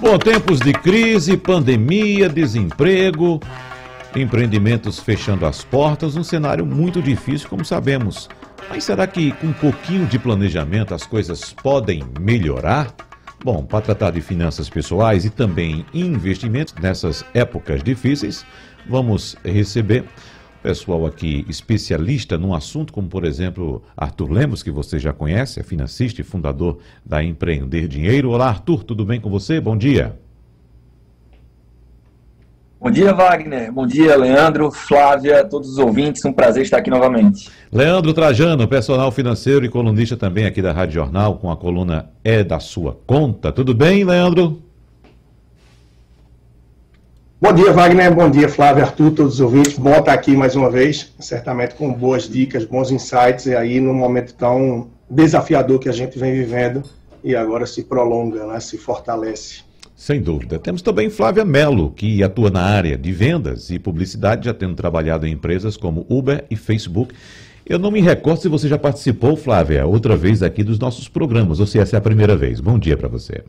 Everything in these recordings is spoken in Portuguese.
Bom, tempos de crise, pandemia, desemprego, empreendimentos fechando as portas, um cenário muito difícil, como sabemos. Mas será que com um pouquinho de planejamento as coisas podem melhorar? Bom, para tratar de finanças pessoais e também investimentos nessas épocas difíceis, vamos receber pessoal aqui especialista num assunto, como por exemplo Arthur Lemos, que você já conhece, é financista e fundador da Empreender Dinheiro. Olá, Arthur, tudo bem com você? Bom dia. Bom dia, Wagner. Bom dia, Leandro, Flávia, todos os ouvintes. Um prazer estar aqui novamente. Leandro Trajano, personal financeiro e colunista também aqui da Rádio Jornal, com a coluna É da Sua Conta. Tudo bem, Leandro? Bom dia, Wagner. Bom dia, Flávio, Arthur, todos os ouvintes. Bom estar aqui mais uma vez, certamente com boas dicas, bons insights, e aí num momento tão desafiador que a gente vem vivendo e agora se prolonga, né, se fortalece. Sem dúvida. Temos também Flávia Mello, que atua na área de vendas e publicidade, já tendo trabalhado em empresas como Uber e Facebook. Eu não me recordo se você já participou, Flávia, outra vez aqui dos nossos programas, ou se essa é a primeira vez. Bom dia para você.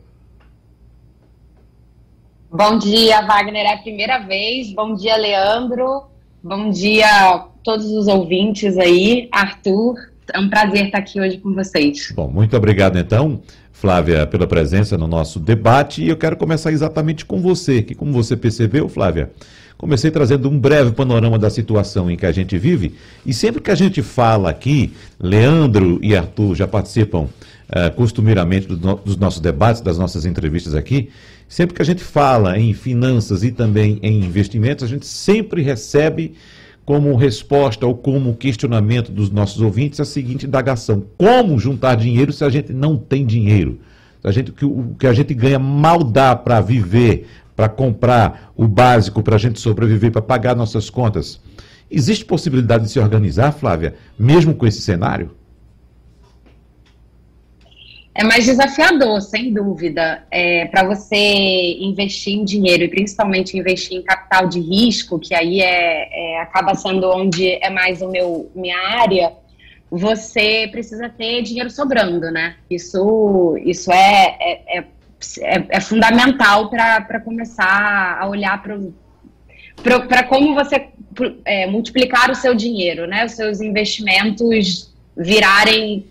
Bom dia, Wagner, é a primeira vez. Bom dia, Leandro. Bom dia a todos os ouvintes aí. Arthur, é um prazer estar aqui hoje com vocês. Bom, muito obrigado então. Flávia, pela presença no nosso debate. E eu quero começar exatamente com você, que, como você percebeu, Flávia, comecei trazendo um breve panorama da situação em que a gente vive. E sempre que a gente fala aqui, Leandro e Arthur já participam uh, costumeiramente no, dos nossos debates, das nossas entrevistas aqui. Sempre que a gente fala em finanças e também em investimentos, a gente sempre recebe como resposta ou como questionamento dos nossos ouvintes a seguinte indagação: como juntar dinheiro se a gente não tem dinheiro? A gente, o que a gente ganha mal dá para viver, para comprar o básico, para a gente sobreviver, para pagar nossas contas. Existe possibilidade de se organizar, Flávia, mesmo com esse cenário? É mais desafiador, sem dúvida, é, para você investir em dinheiro e principalmente investir em capital de risco, que aí é, é, acaba sendo onde é mais o meu minha área. Você precisa ter dinheiro sobrando, né? Isso, isso é, é, é, é, é fundamental para começar a olhar para como você é, multiplicar o seu dinheiro, né? Os seus investimentos virarem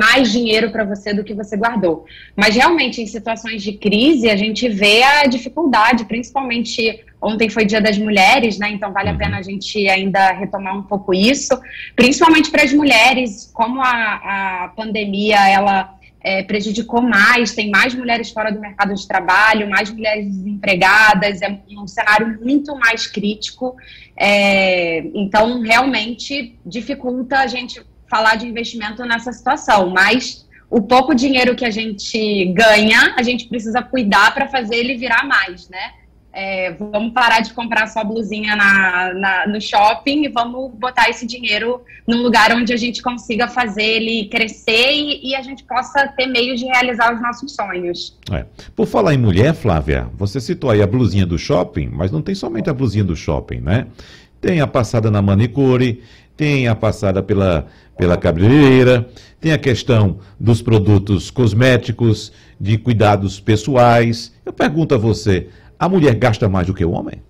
mais dinheiro para você do que você guardou. Mas realmente, em situações de crise, a gente vê a dificuldade, principalmente ontem foi Dia das Mulheres, né? Então vale a uhum. pena a gente ainda retomar um pouco isso, principalmente para as mulheres, como a, a pandemia ela é, prejudicou mais, tem mais mulheres fora do mercado de trabalho, mais mulheres desempregadas, é um cenário muito mais crítico. É, então, realmente dificulta a gente falar de investimento nessa situação, mas o pouco dinheiro que a gente ganha, a gente precisa cuidar para fazer ele virar mais, né? É, vamos parar de comprar só blusinha na, na, no shopping e vamos botar esse dinheiro num lugar onde a gente consiga fazer ele crescer e, e a gente possa ter meios de realizar os nossos sonhos. É. Por falar em mulher, Flávia, você citou aí a blusinha do shopping, mas não tem somente a blusinha do shopping, né? Tem a passada na manicure, tem a passada pela, pela cabeleireira, tem a questão dos produtos cosméticos, de cuidados pessoais. Eu pergunto a você, a mulher gasta mais do que o homem?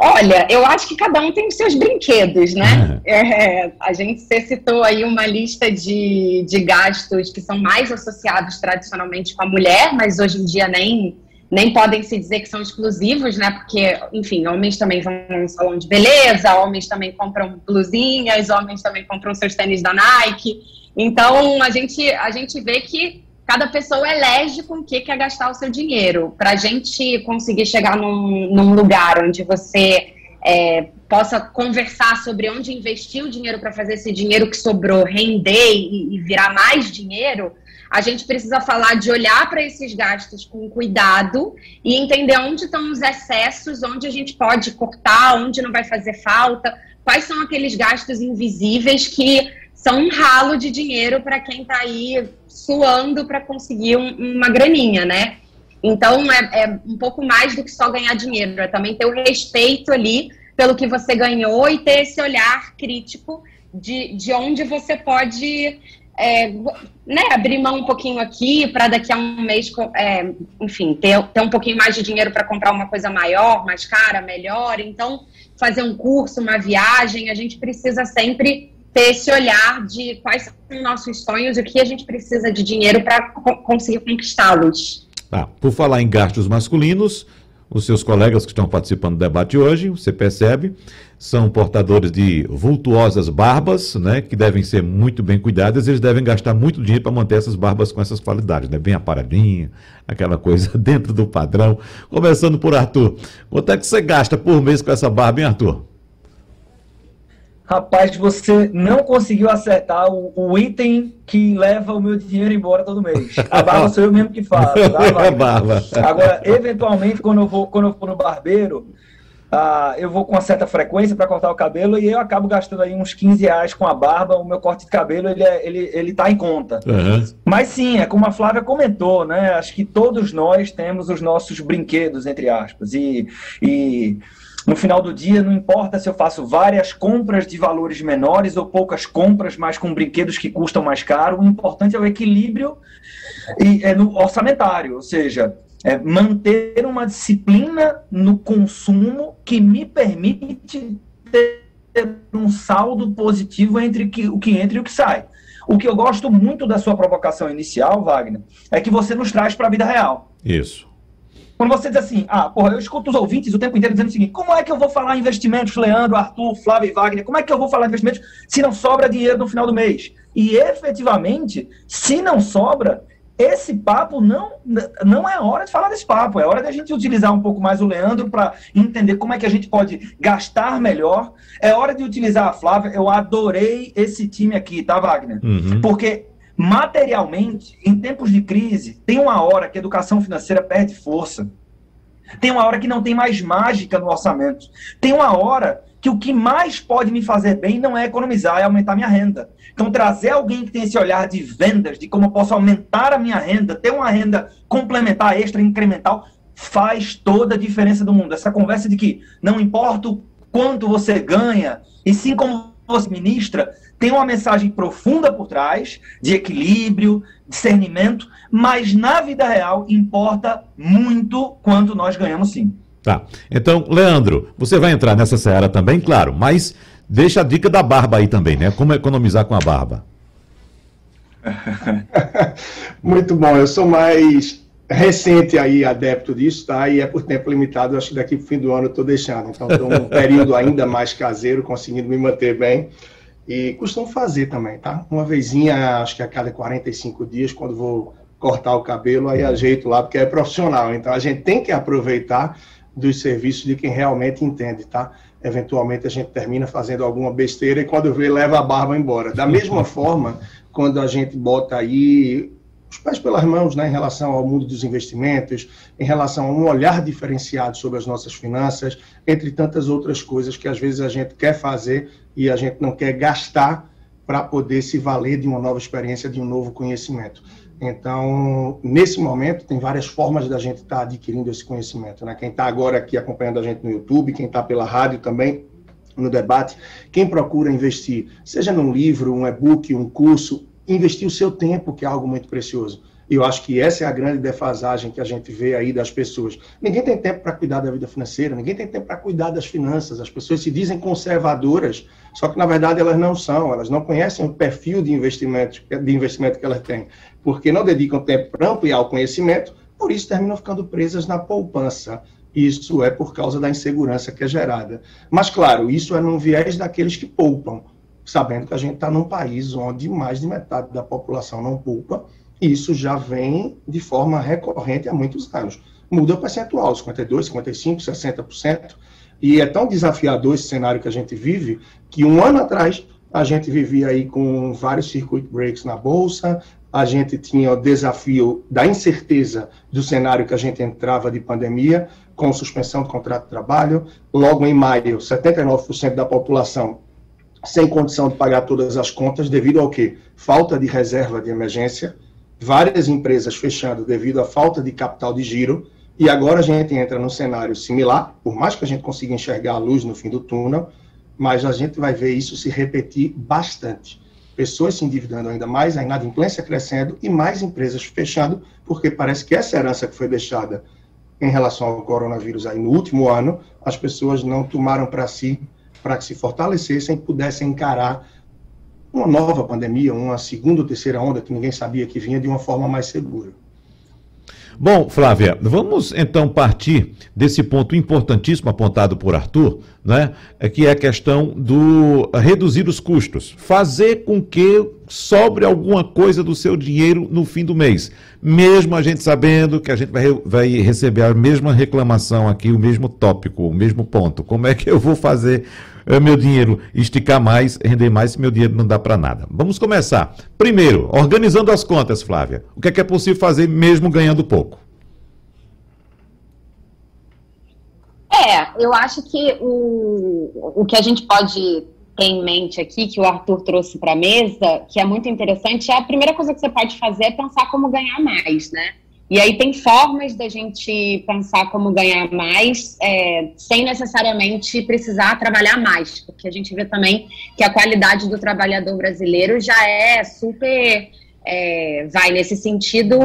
Olha, eu acho que cada um tem os seus brinquedos, né? É. É, a gente citou aí uma lista de, de gastos que são mais associados tradicionalmente com a mulher, mas hoje em dia nem nem podem se dizer que são exclusivos, né? Porque, enfim, homens também vão no salão de beleza, homens também compram blusinhas, homens também compram seus tênis da Nike. Então, a gente, a gente vê que cada pessoa elege com o que quer gastar o seu dinheiro. Para a gente conseguir chegar num, num lugar onde você é, possa conversar sobre onde investir o dinheiro para fazer esse dinheiro que sobrou render e, e virar mais dinheiro, a gente precisa falar de olhar para esses gastos com cuidado e entender onde estão os excessos, onde a gente pode cortar, onde não vai fazer falta, quais são aqueles gastos invisíveis que são um ralo de dinheiro para quem está aí suando para conseguir um, uma graninha, né? Então é, é um pouco mais do que só ganhar dinheiro, é também ter o respeito ali pelo que você ganhou e ter esse olhar crítico de, de onde você pode é, né, abrir mão um pouquinho aqui para daqui a um mês, é, enfim, ter, ter um pouquinho mais de dinheiro para comprar uma coisa maior, mais cara, melhor. Então, fazer um curso, uma viagem, a gente precisa sempre ter esse olhar de quais são os nossos sonhos e o que a gente precisa de dinheiro para conseguir conquistá-los. Ah, por falar em gastos masculinos, os seus colegas que estão participando do debate hoje, você percebe, são portadores de vultuosas barbas, né, que devem ser muito bem cuidadas, eles devem gastar muito dinheiro para manter essas barbas com essas qualidades, né, bem aparadinha, aquela coisa dentro do padrão. Começando por Arthur, quanto é que você gasta por mês com essa barba, hein, Arthur? Rapaz, você não conseguiu acertar o, o, item que leva o meu dinheiro embora todo mês. A barba sou eu mesmo que faço. Tá, é barba. Agora, eventualmente, quando eu vou, quando eu for no barbeiro, ah, eu vou com uma certa frequência para cortar o cabelo e eu acabo gastando aí uns 15 reais com a barba. O meu corte de cabelo, ele, é, ele, ele tá em conta. Uhum. Mas sim, é como a Flávia comentou, né? Acho que todos nós temos os nossos brinquedos, entre aspas. E... e no final do dia, não importa se eu faço várias compras de valores menores ou poucas compras, mas com brinquedos que custam mais caro, o importante é o equilíbrio e, é no orçamentário, ou seja, é manter uma disciplina no consumo que me permite ter um saldo positivo entre o que entra e o que sai. O que eu gosto muito da sua provocação inicial, Wagner, é que você nos traz para a vida real. Isso. Quando você diz assim, ah, porra, eu escuto os ouvintes o tempo inteiro dizendo o seguinte: como é que eu vou falar investimentos, Leandro, Arthur, Flávio e Wagner? Como é que eu vou falar investimentos se não sobra dinheiro no final do mês? E efetivamente, se não sobra, esse papo não, não é hora de falar desse papo, é hora de a gente utilizar um pouco mais o Leandro para entender como é que a gente pode gastar melhor. É hora de utilizar a Flávia. Eu adorei esse time aqui, tá, Wagner? Uhum. Porque Materialmente, em tempos de crise, tem uma hora que a educação financeira perde força. Tem uma hora que não tem mais mágica no orçamento. Tem uma hora que o que mais pode me fazer bem não é economizar, é aumentar minha renda. Então, trazer alguém que tem esse olhar de vendas, de como eu posso aumentar a minha renda, ter uma renda complementar, extra, incremental, faz toda a diferença do mundo. Essa conversa de que não importa o quanto você ganha, e sim como você ministra, tem uma mensagem profunda por trás, de equilíbrio, discernimento, mas na vida real importa muito quanto nós ganhamos sim. Tá. Então, Leandro, você vai entrar nessa seara também, claro, mas deixa a dica da barba aí também, né? Como economizar com a barba. muito bom, eu sou mais recente aí adepto disso, tá? E é por tempo limitado, acho que daqui para o fim do ano eu estou deixando. Então, estou um período ainda mais caseiro, conseguindo me manter bem. E costumo fazer também, tá? Uma vezinha, acho que a cada 45 dias, quando vou cortar o cabelo, aí ajeito lá, porque é profissional. Então a gente tem que aproveitar dos serviços de quem realmente entende, tá? Eventualmente a gente termina fazendo alguma besteira e quando vê, leva a barba embora. Da mesma forma, quando a gente bota aí os pés pelas mãos né, em relação ao mundo dos investimentos, em relação a um olhar diferenciado sobre as nossas finanças, entre tantas outras coisas que às vezes a gente quer fazer e a gente não quer gastar para poder se valer de uma nova experiência, de um novo conhecimento. Então, nesse momento, tem várias formas da gente estar tá adquirindo esse conhecimento. Né? Quem está agora aqui acompanhando a gente no YouTube, quem está pela rádio também, no debate, quem procura investir, seja num livro, um e-book, um curso, investir o seu tempo, que é algo muito precioso. E eu acho que essa é a grande defasagem que a gente vê aí das pessoas. Ninguém tem tempo para cuidar da vida financeira, ninguém tem tempo para cuidar das finanças. As pessoas se dizem conservadoras, só que na verdade elas não são, elas não conhecem o perfil de investimento, de investimento que elas têm, porque não dedicam tempo para ampliar o conhecimento, por isso terminam ficando presas na poupança. Isso é por causa da insegurança que é gerada. Mas, claro, isso é no viés daqueles que poupam sabendo que a gente está num país onde mais de metade da população não poupa, e isso já vem de forma recorrente há muitos anos. Muda o percentual, 52%, 55%, 60%, e é tão desafiador esse cenário que a gente vive, que um ano atrás a gente vivia aí com vários circuit breaks na Bolsa, a gente tinha o desafio da incerteza do cenário que a gente entrava de pandemia, com suspensão do contrato de trabalho. Logo em maio, 79% da população sem condição de pagar todas as contas devido ao quê? Falta de reserva de emergência, várias empresas fechando devido à falta de capital de giro, e agora a gente entra num cenário similar, por mais que a gente consiga enxergar a luz no fim do túnel, mas a gente vai ver isso se repetir bastante. pessoas se endividando ainda mais, a inadimplência crescendo e mais empresas fechando, porque parece que essa herança que foi deixada em relação ao coronavírus aí no último ano, as pessoas não tomaram para si, para que se fortalecessem e pudessem encarar uma nova pandemia, uma segunda ou terceira onda que ninguém sabia que vinha de uma forma mais segura. Bom, Flávia, vamos então partir desse ponto importantíssimo apontado por Arthur, né? que é a questão do reduzir os custos, fazer com que sobre alguma coisa do seu dinheiro no fim do mês, mesmo a gente sabendo que a gente vai, vai receber a mesma reclamação aqui, o mesmo tópico, o mesmo ponto. Como é que eu vou fazer é, meu dinheiro esticar mais, render mais, se meu dinheiro não dá para nada. Vamos começar. Primeiro, organizando as contas, Flávia. O que é, que é possível fazer mesmo ganhando pouco? É, eu acho que o, o que a gente pode em mente aqui, que o Arthur trouxe para a mesa, que é muito interessante, é a primeira coisa que você pode fazer é pensar como ganhar mais, né? E aí tem formas da gente pensar como ganhar mais, é, sem necessariamente precisar trabalhar mais, porque a gente vê também que a qualidade do trabalhador brasileiro já é super, é, vai nesse sentido,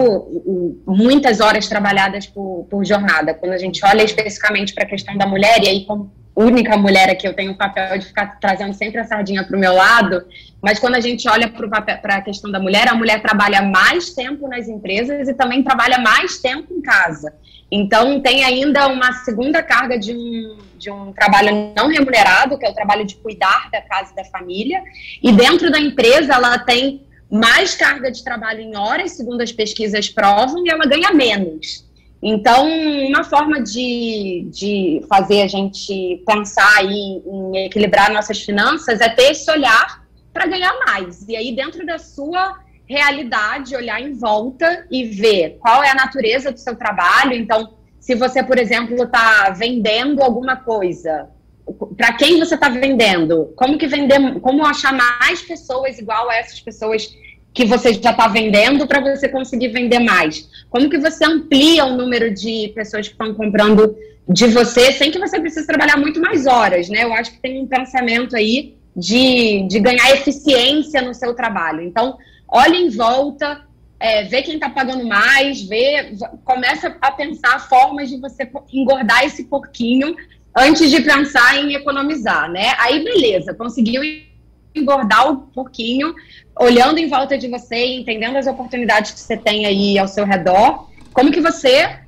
muitas horas trabalhadas por, por jornada. Quando a gente olha especificamente para a questão da mulher, e aí como única mulher aqui, eu tenho o papel de ficar trazendo sempre a sardinha para o meu lado, mas quando a gente olha para a questão da mulher, a mulher trabalha mais tempo nas empresas e também trabalha mais tempo em casa. Então, tem ainda uma segunda carga de um, de um trabalho não remunerado, que é o trabalho de cuidar da casa e da família, e dentro da empresa ela tem mais carga de trabalho em horas, segundo as pesquisas provam, e ela ganha menos. Então, uma forma de, de fazer a gente pensar em, em equilibrar nossas finanças é ter esse olhar para ganhar mais. E aí, dentro da sua realidade, olhar em volta e ver qual é a natureza do seu trabalho. Então, se você, por exemplo, está vendendo alguma coisa, para quem você está vendendo? Como que vender? Como achar mais pessoas igual a essas pessoas que você já está vendendo para você conseguir vender mais? Como que você amplia o número de pessoas que estão comprando de você sem que você precise trabalhar muito mais horas, né? Eu acho que tem um pensamento aí de, de ganhar eficiência no seu trabalho. Então, olhe em volta, é, vê quem está pagando mais, vê, começa a pensar formas de você engordar esse porquinho antes de pensar em economizar, né? Aí, beleza, conseguiu engordar o porquinho, olhando em volta de você, entendendo as oportunidades que você tem aí ao seu redor, como que você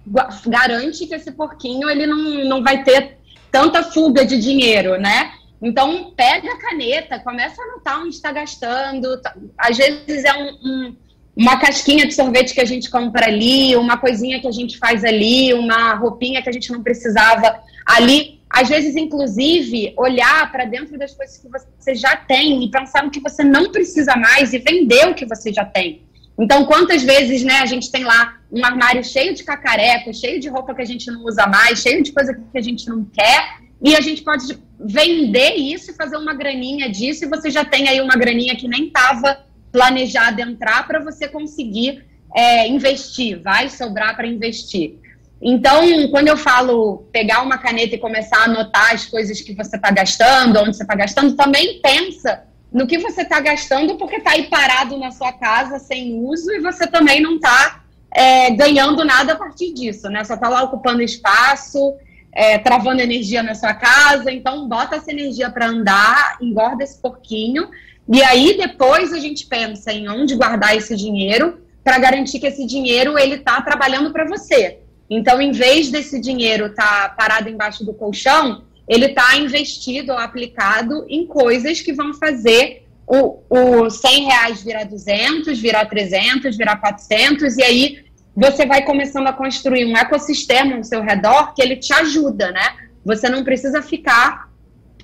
garante que esse porquinho ele não, não vai ter tanta fuga de dinheiro, né? Então, pega a caneta, começa a anotar onde está gastando. Tá, às vezes é um, um, uma casquinha de sorvete que a gente compra ali, uma coisinha que a gente faz ali, uma roupinha que a gente não precisava ali. Às vezes, inclusive, olhar para dentro das coisas que você já tem e pensar no que você não precisa mais e vender o que você já tem. Então, quantas vezes né, a gente tem lá um armário cheio de cacareco, cheio de roupa que a gente não usa mais, cheio de coisa que a gente não quer, e a gente pode vender isso e fazer uma graninha disso, e você já tem aí uma graninha que nem estava planejada entrar para você conseguir é, investir, vai sobrar para investir. Então, quando eu falo pegar uma caneta e começar a anotar as coisas que você está gastando, onde você está gastando, também pensa no que você está gastando, porque está aí parado na sua casa sem uso e você também não está é, ganhando nada a partir disso, né? Só está lá ocupando espaço, é, travando energia na sua casa. Então, bota essa energia para andar, engorda esse porquinho. E aí, depois, a gente pensa em onde guardar esse dinheiro para garantir que esse dinheiro ele está trabalhando para você. Então, em vez desse dinheiro estar tá parado embaixo do colchão, ele está investido ou aplicado em coisas que vão fazer o, o 100 reais virar 200, virar 300, virar 400, e aí você vai começando a construir um ecossistema ao seu redor que ele te ajuda, né? Você não precisa ficar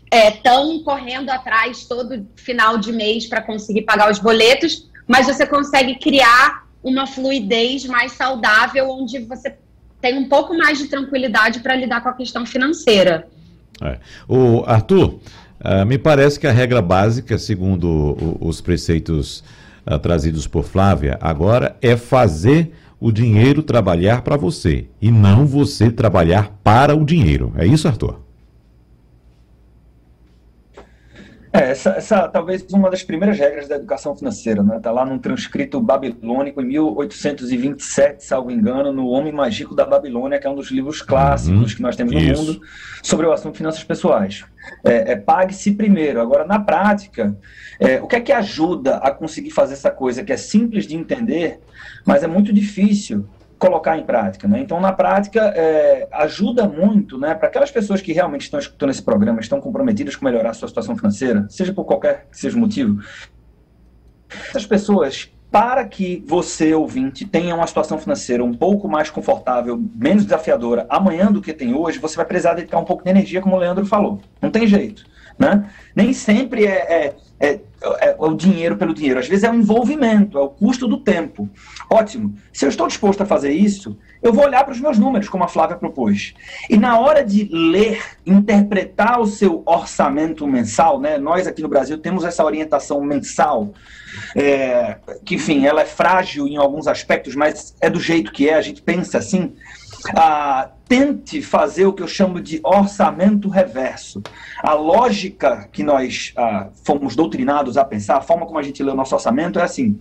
é, tão correndo atrás todo final de mês para conseguir pagar os boletos, mas você consegue criar uma fluidez mais saudável onde você tem um pouco mais de tranquilidade para lidar com a questão financeira. É. O Arthur, uh, me parece que a regra básica, segundo o, os preceitos uh, trazidos por Flávia, agora é fazer o dinheiro trabalhar para você e não você trabalhar para o dinheiro. É isso, Arthur? É, essa, essa talvez uma das primeiras regras da educação financeira, né? Está lá num transcrito babilônico em 1827, salvo engano, no Homem Mágico da Babilônia, que é um dos livros clássicos uhum, que nós temos no isso. mundo sobre o assunto finanças pessoais. É, é pague-se primeiro. Agora, na prática, é, o que é que ajuda a conseguir fazer essa coisa que é simples de entender, mas é muito difícil colocar em prática. Né? Então, na prática, é, ajuda muito né, para aquelas pessoas que realmente estão escutando esse programa, estão comprometidas com melhorar a sua situação financeira, seja por qualquer que seja o motivo. Essas pessoas, para que você, ouvinte, tenha uma situação financeira um pouco mais confortável, menos desafiadora amanhã do que tem hoje, você vai precisar dedicar um pouco de energia, como o Leandro falou. Não tem jeito. Né? Nem sempre é, é, é, é, o dinheiro pelo dinheiro, às vezes é o envolvimento, é o custo do tempo. Ótimo. Se eu estou disposto a fazer isso, eu vou olhar para os meus números, como a Flávia propôs. E na hora de ler, interpretar o seu orçamento mensal, né? nós aqui no Brasil temos essa orientação mensal, é, que, enfim, ela é frágil em alguns aspectos, mas é do jeito que é, a gente pensa assim ah, tente fazer o que eu chamo de orçamento reverso. A lógica que nós ah, fomos doutrinados a pensar, a forma como a gente lê o nosso orçamento é assim: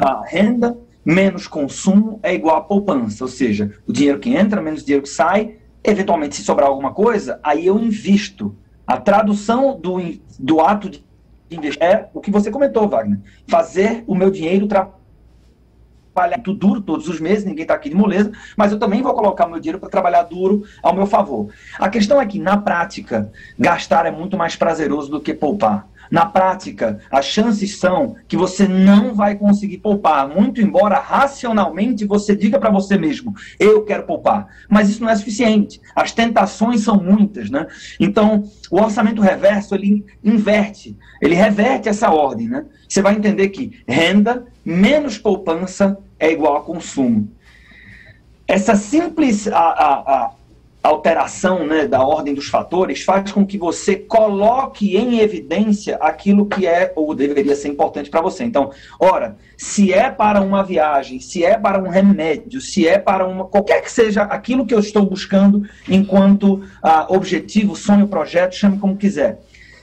a renda menos consumo é igual a poupança, ou seja, o dinheiro que entra menos o dinheiro que sai. Eventualmente, se sobrar alguma coisa, aí eu invisto. A tradução do, do ato de investir é o que você comentou, Wagner. Fazer o meu dinheiro trabalhar trabalhar muito duro todos os meses, ninguém está aqui de moleza, mas eu também vou colocar meu dinheiro para trabalhar duro ao meu favor. A questão é que, na prática, gastar é muito mais prazeroso do que poupar. Na prática, as chances são que você não vai conseguir poupar, muito embora racionalmente você diga para você mesmo, eu quero poupar. Mas isso não é suficiente. As tentações são muitas, né? Então, o orçamento reverso, ele inverte, ele reverte essa ordem, né? Você vai entender que renda menos poupança é igual a consumo. Essa simples a, a, a alteração né, da ordem dos fatores faz com que você coloque em evidência aquilo que é ou deveria ser importante para você. Então, ora, se é para uma viagem, se é para um remédio, se é para uma qualquer que seja aquilo que eu estou buscando enquanto ah, objetivo, sonho, projeto, chame como quiser.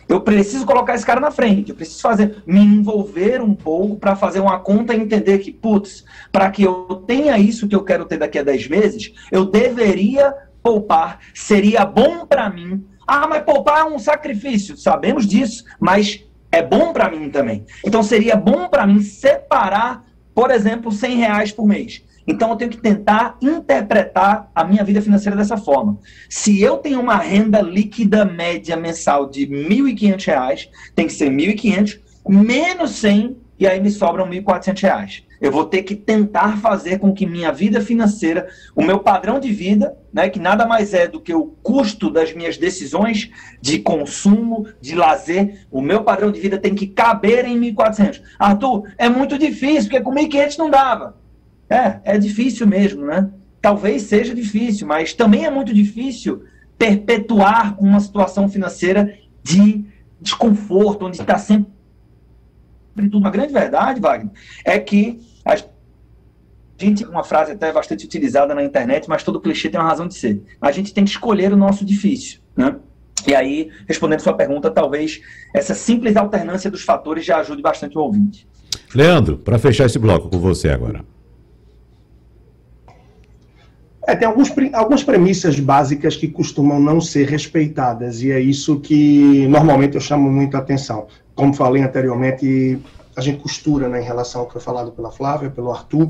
Eu preciso colocar esse cara na frente, eu preciso fazer, me envolver um pouco para fazer uma conta e entender que, putz, para que eu tenha isso que eu quero ter daqui a 10 meses, eu deveria poupar, seria bom para mim. Ah, mas poupar é um sacrifício, sabemos disso, mas é bom para mim também. Então seria bom para mim separar, por exemplo, 100 reais por mês. Então eu tenho que tentar interpretar a minha vida financeira dessa forma. Se eu tenho uma renda líquida média mensal de R$ 1.500, tem que ser R$ 1.500 menos 100 e aí me sobram R$ 1.400. Eu vou ter que tentar fazer com que minha vida financeira, o meu padrão de vida, né, que nada mais é do que o custo das minhas decisões de consumo, de lazer, o meu padrão de vida tem que caber em 1.400. Arthur, é muito difícil, porque com 1.500 não dava. É, é difícil mesmo, né? Talvez seja difícil, mas também é muito difícil perpetuar uma situação financeira de desconforto, onde está sempre tudo. Uma grande verdade, Wagner, é que a gente, uma frase até bastante utilizada na internet, mas todo clichê tem uma razão de ser. A gente tem que escolher o nosso difícil, né? E aí, respondendo sua pergunta, talvez essa simples alternância dos fatores já ajude bastante o ouvinte. Leandro, para fechar esse bloco com você agora. É, tem alguns, algumas premissas básicas que costumam não ser respeitadas, e é isso que normalmente eu chamo muito a atenção. Como falei anteriormente, a gente costura né, em relação ao que foi falado pela Flávia, pelo Arthur.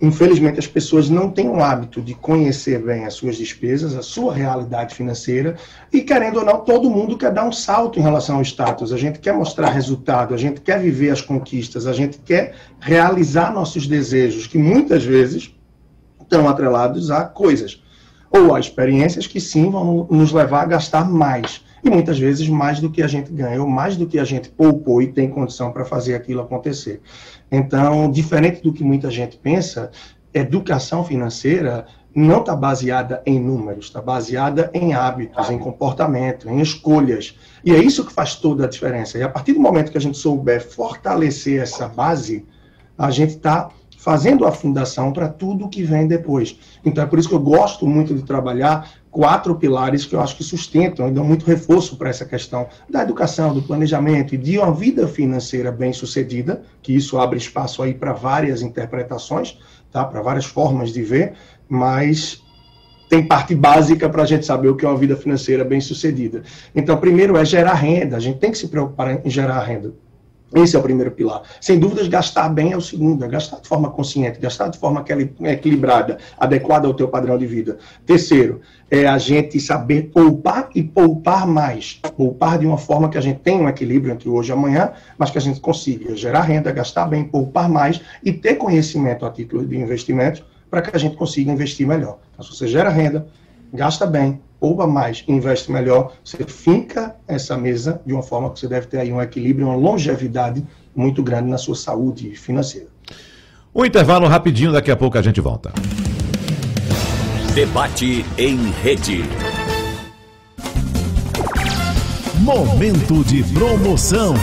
Infelizmente, as pessoas não têm o hábito de conhecer bem as suas despesas, a sua realidade financeira, e querendo ou não, todo mundo quer dar um salto em relação ao status. A gente quer mostrar resultado, a gente quer viver as conquistas, a gente quer realizar nossos desejos, que muitas vezes estão atrelados a coisas ou a experiências que sim vão nos levar a gastar mais. E muitas vezes mais do que a gente ganhou, mais do que a gente poupou e tem condição para fazer aquilo acontecer. Então, diferente do que muita gente pensa, educação financeira não está baseada em números, está baseada em hábitos, em comportamento, em escolhas. E é isso que faz toda a diferença. E a partir do momento que a gente souber fortalecer essa base, a gente está fazendo a fundação para tudo que vem depois. Então é por isso que eu gosto muito de trabalhar quatro pilares que eu acho que sustentam e dão muito reforço para essa questão da educação, do planejamento e de uma vida financeira bem sucedida, que isso abre espaço aí para várias interpretações, tá? para várias formas de ver, mas tem parte básica para a gente saber o que é uma vida financeira bem sucedida. Então, primeiro é gerar renda, a gente tem que se preocupar em gerar renda. Esse é o primeiro pilar. Sem dúvidas, gastar bem é o segundo, é gastar de forma consciente, gastar de forma equilibrada, adequada ao teu padrão de vida. Terceiro, é a gente saber poupar e poupar mais. Poupar de uma forma que a gente tenha um equilíbrio entre hoje e amanhã, mas que a gente consiga gerar renda, gastar bem, poupar mais e ter conhecimento a título de investimento para que a gente consiga investir melhor. Então, se você gera renda, gasta bem, poupa mais, investe melhor, você finca essa mesa de uma forma que você deve ter aí um equilíbrio, uma longevidade muito grande na sua saúde financeira. Um intervalo rapidinho, daqui a pouco a gente volta. Debate em rede. Momento de promoção.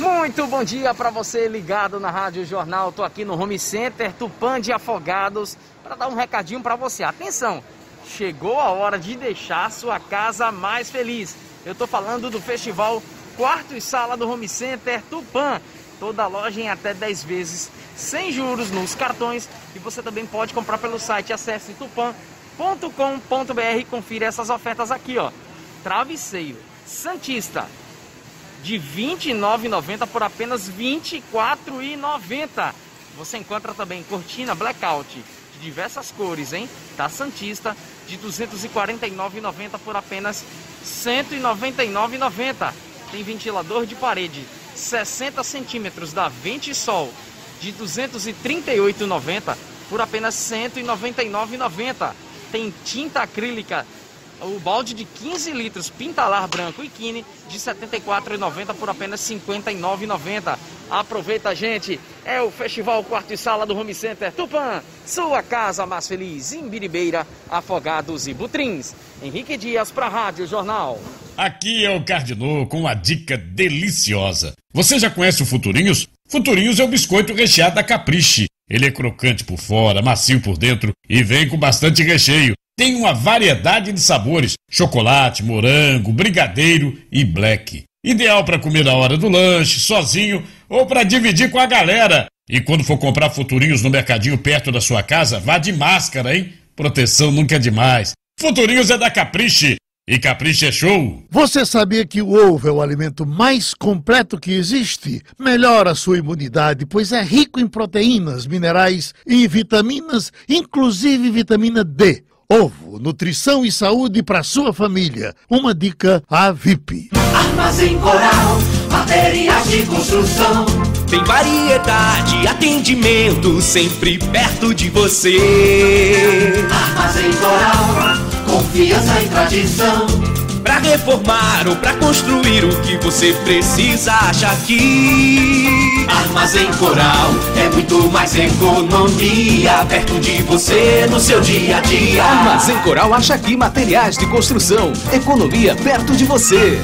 Muito bom dia para você ligado na Rádio Jornal. Tô aqui no Home Center Tupã de Afogados para dar um recadinho para você. Atenção, chegou a hora de deixar sua casa mais feliz. Eu estou falando do festival Quarto e Sala do Home Center Tupã. Toda loja em até 10 vezes, sem juros nos cartões. E você também pode comprar pelo site. Acesse tupan.com.br e confira essas ofertas aqui, ó. Travesseiro Santista de R$ 29,90 por apenas R$ 24,90. Você encontra também cortina blackout diversas cores, hein? Da Santista de R$ 249,90 por apenas R$ 199,90. Tem ventilador de parede 60 centímetros da Ventisol de R$ 238,90 por apenas R$ 199,90. Tem tinta acrílica o balde de 15 litros Pintalar branco e Kine de R$ 74,90 por apenas R$ 59,90. Aproveita, gente! É o Festival Quarto e Sala do Home Center Tupã, sua casa mais feliz em Biribeira, Afogados e Butrins. Henrique Dias para Rádio Jornal. Aqui é o Cardinô com uma dica deliciosa. Você já conhece o Futurinhos? Futurinhos é o biscoito recheado da Capriche. Ele é crocante por fora, macio por dentro e vem com bastante recheio. Tem uma variedade de sabores: chocolate, morango, brigadeiro e black. Ideal para comer na hora do lanche, sozinho ou para dividir com a galera. E quando for comprar futurinhos no mercadinho perto da sua casa, vá de máscara, hein? Proteção nunca é demais. Futurinhos é da Capriche. E Capriche é show! Você sabia que o ovo é o alimento mais completo que existe? Melhora a sua imunidade, pois é rico em proteínas, minerais e vitaminas, inclusive vitamina D. Ovo, nutrição e saúde para sua família. Uma dica a VIP. Armazém Coral, materiais de construção. Tem variedade, atendimento sempre perto de você. Armazém Coral, confiança e tradição. Pra reformar ou pra construir o que você precisa, acha aqui. Armazém Coral é muito mais economia perto de você no seu dia a dia. Armazém Coral acha aqui materiais de construção, economia perto de você.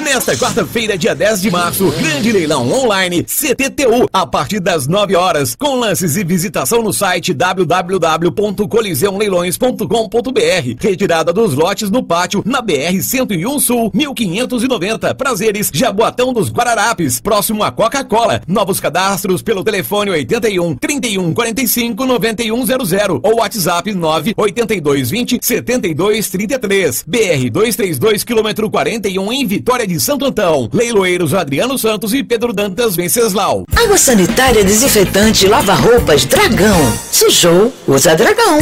Nesta quarta-feira, dia 10 de março, grande leilão online CTTU, a partir das 9 horas, com lances e visitação no site www.coliseumleilões.com.br. Retirada dos lotes no pátio, na BR 101 Sul, 1590. Prazeres, Jaboatão dos Guararapes, próximo à Coca-Cola. Novos cadastros pelo telefone 81 31 45 9100 ou WhatsApp 9 82 20 72 33. BR 232 quilômetro 41 em Vitória de Santo Antão. Leiloeiros Adriano Santos e Pedro Dantas Venceslau. Água sanitária desinfetante lava-roupas Dragão. Sujou, usa Dragão.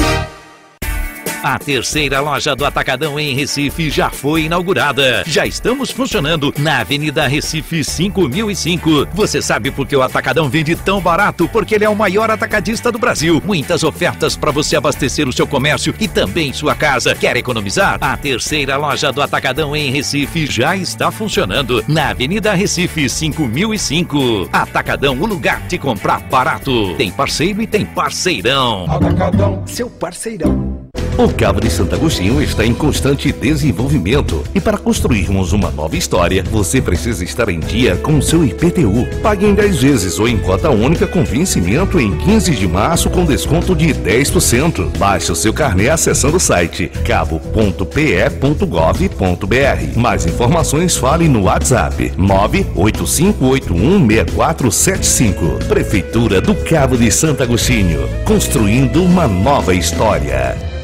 A terceira loja do Atacadão em Recife já foi inaugurada. Já estamos funcionando na Avenida Recife 5005. Você sabe por que o Atacadão vende tão barato? Porque ele é o maior atacadista do Brasil. Muitas ofertas para você abastecer o seu comércio e também sua casa. Quer economizar? A terceira loja do Atacadão em Recife já está funcionando na Avenida Recife 5005. Atacadão, o lugar de comprar barato. Tem parceiro e tem parceirão. Atacadão, seu parceirão. O Cabo de Santo Agostinho está em constante desenvolvimento e para construirmos uma nova história, você precisa estar em dia com o seu IPTU. Pague em 10 vezes ou em cota única com vencimento em 15 de março com desconto de 10%. Baixe o seu carnê acessando o site cabo.pe.gov.br. Mais informações fale no WhatsApp 985816475. Prefeitura do Cabo de Santo Agostinho, construindo uma nova história.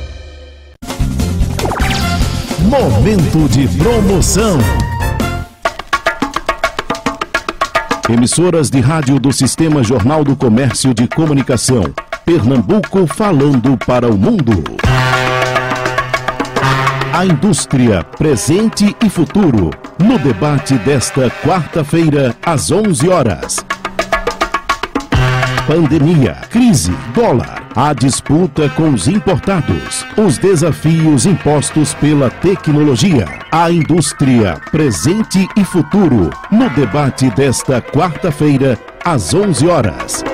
Momento de promoção. Emissoras de rádio do Sistema Jornal do Comércio de Comunicação. Pernambuco falando para o mundo. A indústria, presente e futuro. No debate desta quarta-feira, às 11 horas. Pandemia, crise, dólar a disputa com os importados, os desafios impostos pela tecnologia, a indústria, presente e futuro, no debate desta quarta-feira, às 11 horas.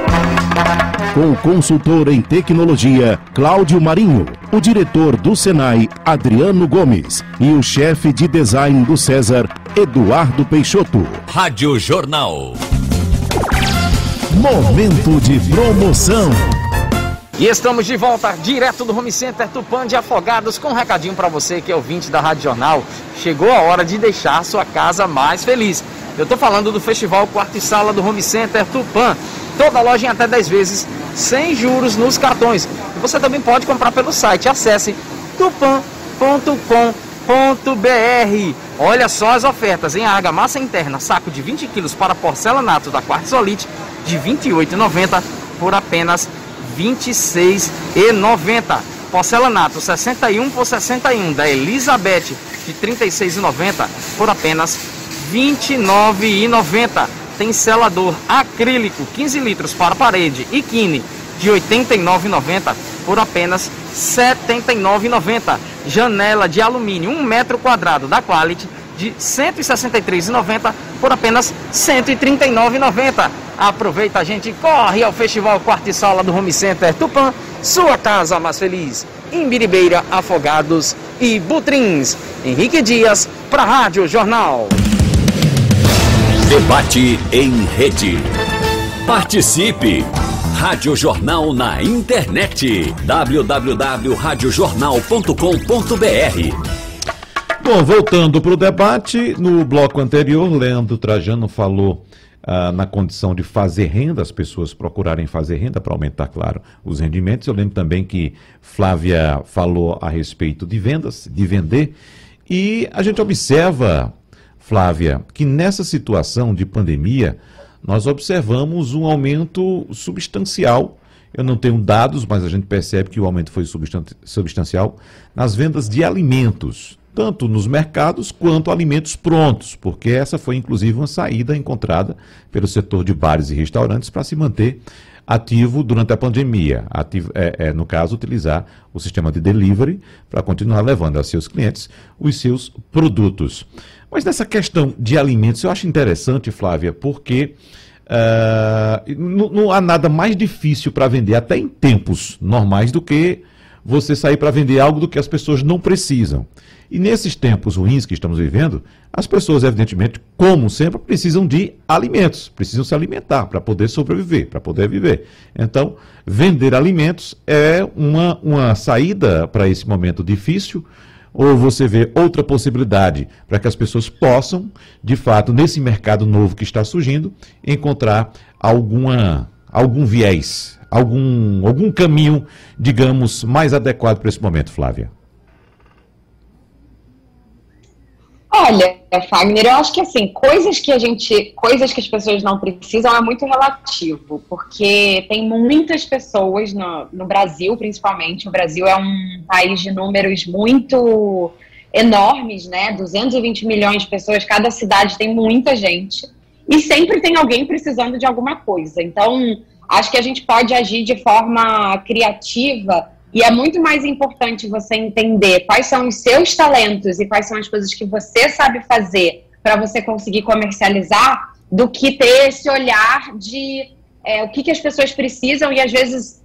Com o consultor em tecnologia, Cláudio Marinho, o diretor do Senai, Adriano Gomes, e o chefe de design do César, Eduardo Peixoto. Rádio Jornal. Momento de promoção. E estamos de volta direto do Home Center Tupã de Afogados com um recadinho para você que é ouvinte da Rádio Jornal. Chegou a hora de deixar sua casa mais feliz. Eu estou falando do Festival Quarto e Sala do Home Center Tupã. Toda loja em até 10 vezes, sem juros nos cartões. E você também pode comprar pelo site. Acesse tupan.com.br. Olha só as ofertas em argamassa interna, saco de 20 quilos para porcelanato da Quartzolite de R$ 28,90 por apenas R$ 26,90. Porcelanato 61 por 61 da Elizabeth de 36,90 por apenas R$ 29,90. Tem selador acrílico 15 litros para parede e quine de R$ 89,90 por apenas R$ 79,90. Janela de alumínio 1 metro quadrado da Quality de R$ 163,90 por apenas R$ 139,90. Aproveita a gente corre ao Festival Quarto e Sala do Home Center Tupã, sua casa mais feliz. Em Biribeira, Afogados e Butrins. Henrique Dias, para Rádio Jornal. Debate em rede. Participe! Rádio Jornal na internet. www.radiojornal.com.br Bom, voltando para o debate, no bloco anterior, Leandro Trajano falou ah, na condição de fazer renda, as pessoas procurarem fazer renda para aumentar, claro, os rendimentos. Eu lembro também que Flávia falou a respeito de vendas, de vender, e a gente observa, Flávia, que nessa situação de pandemia, nós observamos um aumento substancial. Eu não tenho dados, mas a gente percebe que o aumento foi substancial nas vendas de alimentos tanto nos mercados quanto alimentos prontos, porque essa foi inclusive uma saída encontrada pelo setor de bares e restaurantes para se manter ativo durante a pandemia. Ativo, é, é, no caso, utilizar o sistema de delivery para continuar levando a seus clientes os seus produtos. Mas nessa questão de alimentos, eu acho interessante, Flávia, porque uh, não, não há nada mais difícil para vender, até em tempos normais, do que você sair para vender algo do que as pessoas não precisam. E nesses tempos ruins que estamos vivendo, as pessoas, evidentemente, como sempre, precisam de alimentos, precisam se alimentar para poder sobreviver, para poder viver. Então, vender alimentos é uma, uma saída para esse momento difícil, ou você vê outra possibilidade para que as pessoas possam, de fato, nesse mercado novo que está surgindo, encontrar alguma, algum viés, algum, algum caminho, digamos, mais adequado para esse momento, Flávia? Olha, Fagner, eu acho que assim, coisas que a gente, coisas que as pessoas não precisam é muito relativo, porque tem muitas pessoas no, no Brasil, principalmente. O Brasil é um país de números muito enormes, né? 220 milhões de pessoas, cada cidade tem muita gente. E sempre tem alguém precisando de alguma coisa. Então, acho que a gente pode agir de forma criativa e é muito mais importante você entender quais são os seus talentos e quais são as coisas que você sabe fazer para você conseguir comercializar do que ter esse olhar de é, o que, que as pessoas precisam e às vezes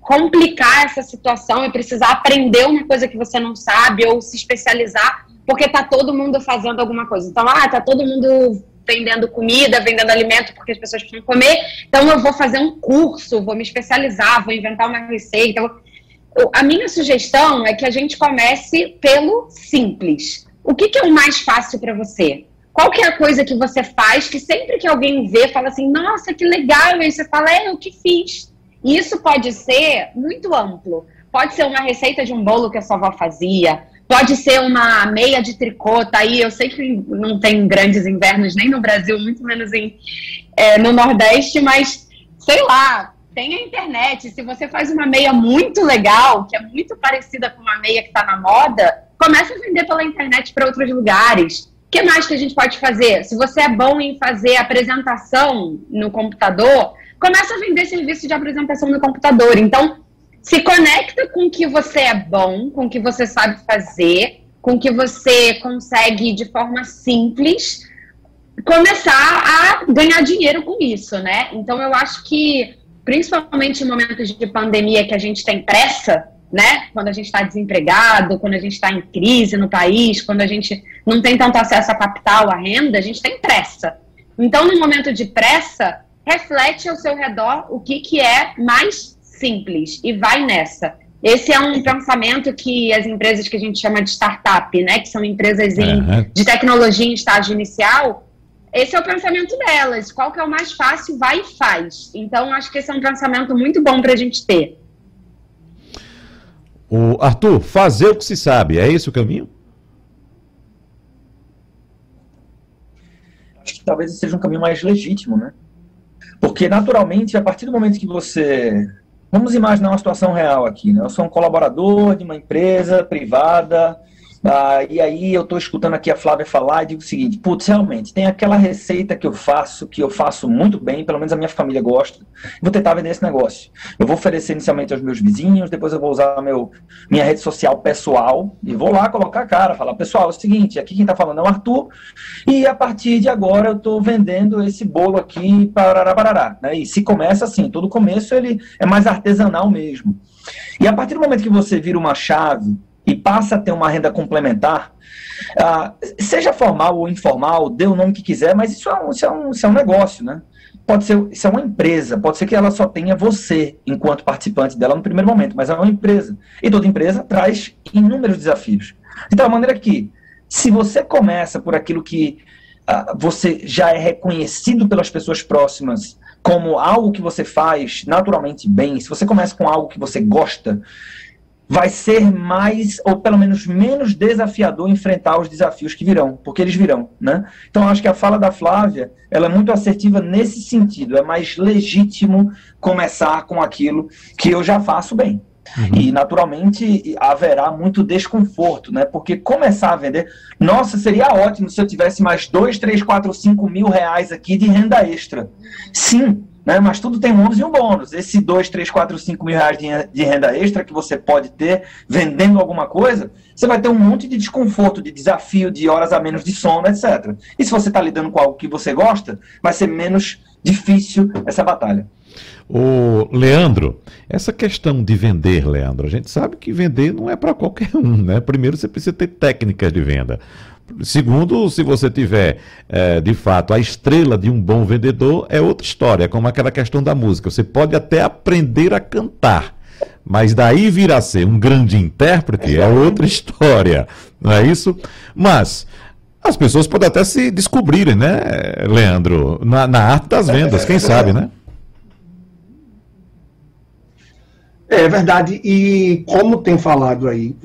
complicar essa situação e precisar aprender uma coisa que você não sabe ou se especializar, porque tá todo mundo fazendo alguma coisa. Então, ah, tá todo mundo vendendo comida, vendendo alimento porque as pessoas precisam comer, então eu vou fazer um curso, vou me especializar, vou inventar uma receita. A minha sugestão é que a gente comece pelo simples. O que, que é o mais fácil para você? Qual que é a coisa que você faz que sempre que alguém vê, fala assim, nossa, que legal, e você fala, é, eu que fiz. E isso pode ser muito amplo. Pode ser uma receita de um bolo que a sua avó fazia, pode ser uma meia de tricô, tá aí. Eu sei que não tem grandes invernos nem no Brasil, muito menos em, é, no Nordeste, mas sei lá, tem a internet. Se você faz uma meia muito legal, que é muito parecida com uma meia que está na moda, comece a vender pela internet para outros lugares que mais que a gente pode fazer? Se você é bom em fazer apresentação no computador, começa a vender serviço de apresentação no computador. Então, se conecta com o que você é bom, com o que você sabe fazer, com o que você consegue de forma simples começar a ganhar dinheiro com isso, né? Então eu acho que principalmente em momentos de pandemia que a gente tem pressa, né? Quando a gente está desempregado, quando a gente está em crise no país, quando a gente não tem tanto acesso a capital, a renda, a gente tem pressa. Então, no momento de pressa, reflete ao seu redor o que, que é mais simples e vai nessa. Esse é um pensamento que as empresas que a gente chama de startup, né, que são empresas em, uhum. de tecnologia em estágio inicial, esse é o pensamento delas. Qual que é o mais fácil, vai e faz. Então, acho que esse é um pensamento muito bom para a gente ter. O Arthur, fazer o que se sabe, é esse o caminho? Acho que talvez seja um caminho mais legítimo, né? Porque, naturalmente, a partir do momento que você. Vamos imaginar uma situação real aqui, né? Eu sou um colaborador de uma empresa privada, ah, e aí eu estou escutando aqui a Flávia falar e digo o seguinte, putz, realmente, tem aquela receita que eu faço, que eu faço muito bem, pelo menos a minha família gosta, vou tentar vender esse negócio. Eu vou oferecer inicialmente aos meus vizinhos, depois eu vou usar meu, minha rede social pessoal e vou lá colocar a cara, falar, pessoal, é o seguinte, aqui quem está falando é o Arthur, e a partir de agora eu estou vendendo esse bolo aqui, para parará, né? E se começa assim, todo começo ele é mais artesanal mesmo. E a partir do momento que você vira uma chave e passa a ter uma renda complementar, uh, seja formal ou informal, dê o nome que quiser, mas isso é um, isso é um, isso é um negócio, né? Pode ser, isso é uma empresa, pode ser que ela só tenha você enquanto participante dela no primeiro momento, mas é uma empresa. E toda empresa traz inúmeros desafios. De tal maneira que, se você começa por aquilo que uh, você já é reconhecido pelas pessoas próximas como algo que você faz naturalmente bem, se você começa com algo que você gosta, vai ser mais, ou pelo menos menos desafiador enfrentar os desafios que virão, porque eles virão, né? Então, acho que a fala da Flávia, ela é muito assertiva nesse sentido, é mais legítimo começar com aquilo que eu já faço bem. Uhum. E, naturalmente, haverá muito desconforto, né? Porque começar a vender... Nossa, seria ótimo se eu tivesse mais 2, 3, 4, 5 mil reais aqui de renda extra. Sim, né? Mas tudo tem um ônus e um bônus. Esse 2, 3, 4, 5 mil reais de renda extra que você pode ter vendendo alguma coisa, você vai ter um monte de desconforto, de desafio, de horas a menos de sono, etc. E se você está lidando com algo que você gosta, vai ser menos difícil essa batalha. O Leandro, essa questão de vender, Leandro, a gente sabe que vender não é para qualquer um, né? Primeiro você precisa ter técnicas de venda. Segundo, se você tiver, é, de fato, a estrela de um bom vendedor, é outra história, como aquela questão da música. Você pode até aprender a cantar, mas daí vir a ser um grande intérprete é outra história, não é isso? Mas as pessoas podem até se descobrirem, né, Leandro, na, na arte das vendas, quem sabe, né? É verdade, e como tem falado aí,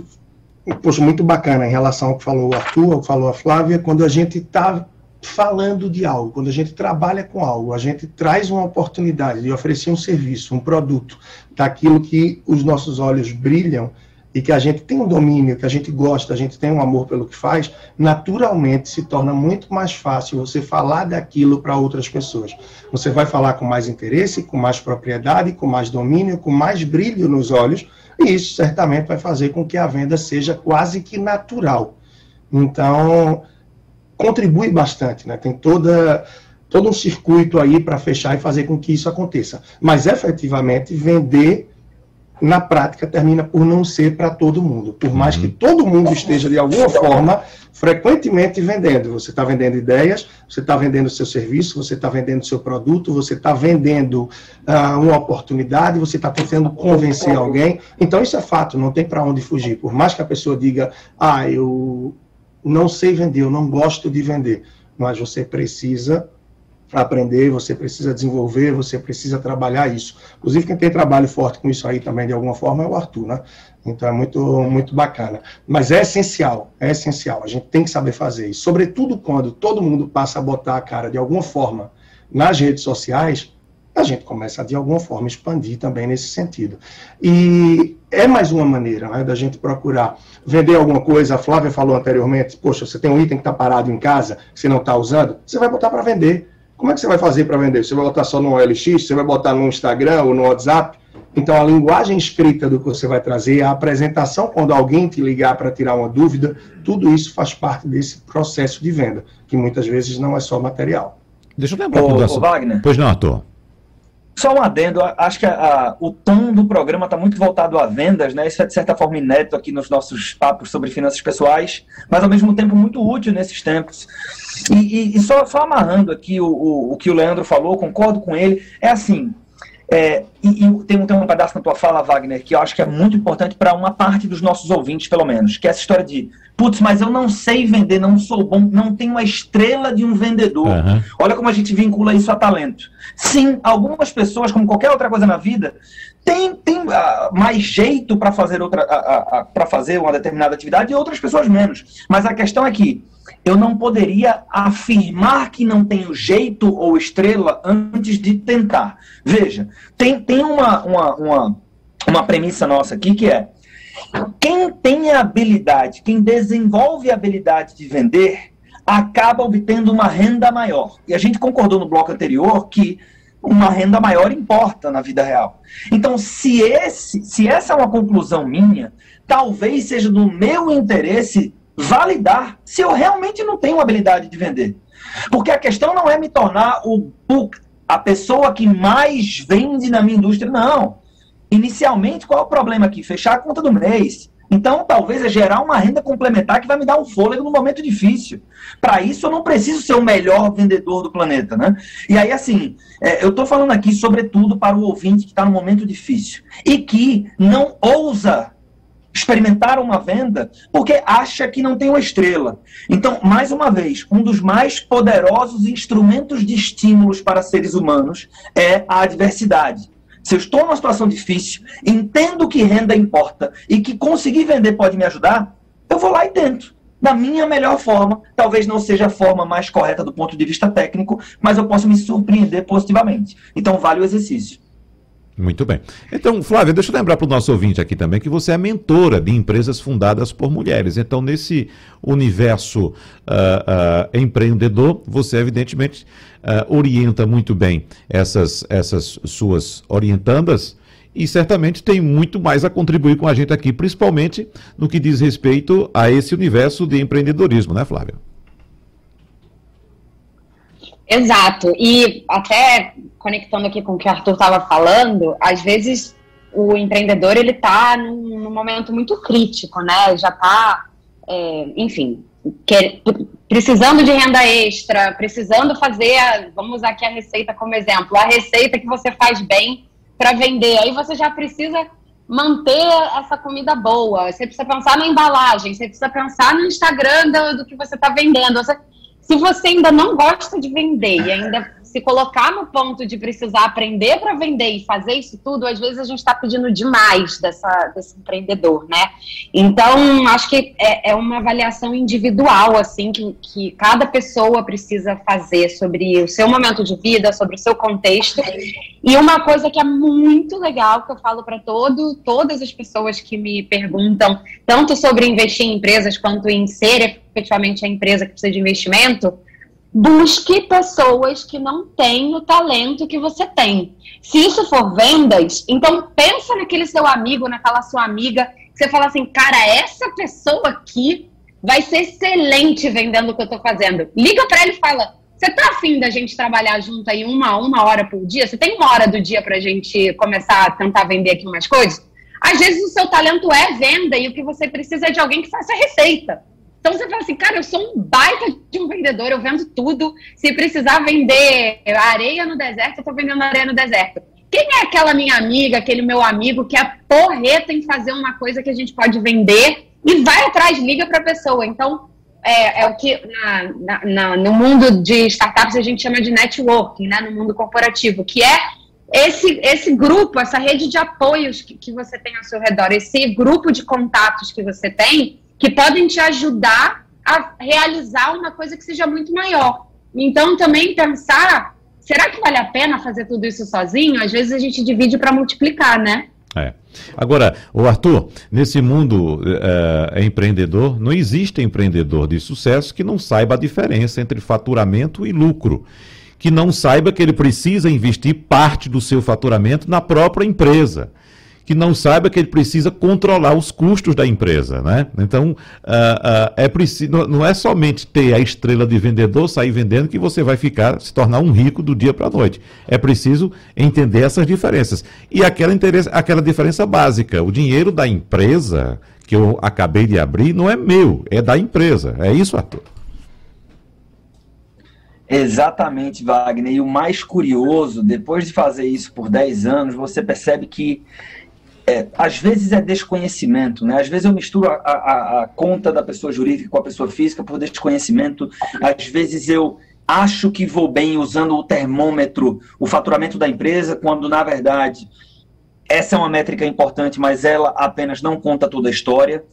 poxa, muito bacana em relação ao que falou o Arthur, ao que falou a Flávia, quando a gente está falando de algo, quando a gente trabalha com algo, a gente traz uma oportunidade de oferecer um serviço, um produto, daquilo que os nossos olhos brilham e que a gente tem um domínio, que a gente gosta, a gente tem um amor pelo que faz, naturalmente se torna muito mais fácil você falar daquilo para outras pessoas. Você vai falar com mais interesse, com mais propriedade, com mais domínio, com mais brilho nos olhos, e isso certamente vai fazer com que a venda seja quase que natural. Então, contribui bastante, né? Tem toda todo um circuito aí para fechar e fazer com que isso aconteça. Mas efetivamente vender na prática termina por não ser para todo mundo. Por mais que todo mundo esteja de alguma forma frequentemente vendendo. Você está vendendo ideias, você está vendendo seu serviço, você está vendendo seu produto, você está vendendo uh, uma oportunidade, você está tentando convencer alguém. Então isso é fato, não tem para onde fugir. Por mais que a pessoa diga, ah, eu não sei vender, eu não gosto de vender, mas você precisa para aprender, você precisa desenvolver, você precisa trabalhar isso. Inclusive, quem tem trabalho forte com isso aí também, de alguma forma, é o Arthur, né? Então, é muito, muito bacana. Mas é essencial, é essencial. A gente tem que saber fazer isso. Sobretudo quando todo mundo passa a botar a cara, de alguma forma, nas redes sociais, a gente começa a, de alguma forma, expandir também nesse sentido. E é mais uma maneira né, da gente procurar vender alguma coisa. A Flávia falou anteriormente, poxa, você tem um item que está parado em casa, que você não está usando, você vai botar para vender como é que você vai fazer para vender? Você vai botar só no OLX? Você vai botar no Instagram ou no WhatsApp? Então, a linguagem escrita do que você vai trazer, a apresentação, quando alguém te ligar para tirar uma dúvida, tudo isso faz parte desse processo de venda, que muitas vezes não é só material. Deixa eu lembrar. Ô, ô, Wagner. Pois não, Arthur. Só um adendo, acho que a, a, o tom do programa está muito voltado a vendas, né? Isso é de certa forma inédito aqui nos nossos papos sobre finanças pessoais, mas ao mesmo tempo muito útil nesses tempos. E, e, e só, só, amarrando aqui o, o, o, que o Leandro falou, concordo com ele, é assim. É, e, e tem, tem um pedaço na tua fala, Wagner, que eu acho que é muito importante para uma parte dos nossos ouvintes, pelo menos, que é essa história de putz, mas eu não sei vender, não sou bom, não tenho a estrela de um vendedor. Uhum. Olha como a gente vincula isso a talento. Sim, algumas pessoas, como qualquer outra coisa na vida, têm, têm uh, mais jeito para fazer outra uh, uh, para fazer uma determinada atividade e outras pessoas menos. Mas a questão é que eu não poderia afirmar que não tenho jeito ou estrela antes de tentar. Veja, tem, tem uma, uma, uma, uma premissa nossa aqui que é quem tem a habilidade, quem desenvolve a habilidade de vender, acaba obtendo uma renda maior. E a gente concordou no bloco anterior que uma renda maior importa na vida real. Então, se, esse, se essa é uma conclusão minha, talvez seja do meu interesse validar se eu realmente não tenho habilidade de vender. Porque a questão não é me tornar o, a pessoa que mais vende na minha indústria, não. Inicialmente, qual é o problema aqui? Fechar a conta do mês. Então, talvez é gerar uma renda complementar que vai me dar um fôlego no momento difícil. Para isso, eu não preciso ser o melhor vendedor do planeta, né? E aí, assim, é, eu estou falando aqui, sobretudo, para o ouvinte que está no momento difícil e que não ousa experimentar uma venda porque acha que não tem uma estrela. Então, mais uma vez, um dos mais poderosos instrumentos de estímulos para seres humanos é a adversidade. Se eu estou numa situação difícil, entendo que renda importa e que conseguir vender pode me ajudar, eu vou lá e tento. Da minha melhor forma, talvez não seja a forma mais correta do ponto de vista técnico, mas eu posso me surpreender positivamente. Então vale o exercício. Muito bem. Então, Flávia, deixa eu lembrar para o nosso ouvinte aqui também que você é mentora de empresas fundadas por mulheres. Então, nesse universo uh, uh, empreendedor, você evidentemente uh, orienta muito bem essas, essas suas orientandas e certamente tem muito mais a contribuir com a gente aqui, principalmente no que diz respeito a esse universo de empreendedorismo, né, Flávia? Exato. E até conectando aqui com o que o Arthur estava falando, às vezes o empreendedor ele está num, num, momento muito crítico, né? Já está, é, enfim, quer, precisando de renda extra, precisando fazer, a, vamos usar aqui a receita como exemplo, a receita que você faz bem para vender. Aí você já precisa manter essa comida boa. Você precisa pensar na embalagem, você precisa pensar no Instagram do, do que você está vendendo. Você, se você ainda não gosta de vender e ainda se colocar no ponto de precisar aprender para vender e fazer isso tudo, às vezes a gente está pedindo demais dessa, desse empreendedor, né? Então, acho que é, é, uma avaliação individual, assim, que, que cada pessoa precisa fazer sobre o seu momento de vida, sobre o seu contexto. E uma coisa que é muito legal, que eu falo para todo, todas as pessoas que me perguntam, tanto sobre investir em empresas quanto em ser efetivamente a empresa que precisa de investimento, busque pessoas que não têm o talento que você tem. Se isso for vendas, então pensa naquele seu amigo, naquela sua amiga, que você fala assim, cara, essa pessoa aqui vai ser excelente vendendo o que eu tô fazendo. Liga para ele e fala, você tá afim da gente trabalhar junto aí uma, uma hora por dia? Você tem uma hora do dia pra gente começar a tentar vender aqui umas coisas? Às vezes o seu talento é venda e o que você precisa é de alguém que faça receita. Então você fala assim, cara, eu sou um baita de um vendedor, eu vendo tudo. Se precisar vender areia no deserto, eu tô vendendo areia no deserto. Quem é aquela minha amiga, aquele meu amigo que é porreta em fazer uma coisa que a gente pode vender e vai atrás, liga para a pessoa. Então, é, é, o que na, na, na, no mundo de startups a gente chama de networking, né, no mundo corporativo, que é esse, esse grupo, essa rede de apoios que, que você tem ao seu redor, esse grupo de contatos que você tem, que podem te ajudar a realizar uma coisa que seja muito maior. Então, também pensar, será que vale a pena fazer tudo isso sozinho? Às vezes a gente divide para multiplicar, né? É. Agora, o Arthur, nesse mundo é, empreendedor, não existe empreendedor de sucesso que não saiba a diferença entre faturamento e lucro. Que não saiba que ele precisa investir parte do seu faturamento na própria empresa que não saiba que ele precisa controlar os custos da empresa, né? Então, uh, uh, é preciso, não é somente ter a estrela de vendedor, sair vendendo, que você vai ficar, se tornar um rico do dia para a noite. É preciso entender essas diferenças. E aquela, aquela diferença básica, o dinheiro da empresa que eu acabei de abrir não é meu, é da empresa. É isso, Arthur? Exatamente, Wagner. E o mais curioso, depois de fazer isso por 10 anos, você percebe que é, às vezes é desconhecimento, né? Às vezes eu misturo a, a, a, conta da pessoa jurídica com a pessoa física por desconhecimento. Às vezes eu acho que vou bem usando o termômetro, o faturamento da empresa, quando na verdade essa é uma métrica importante, mas ela apenas não conta toda a história.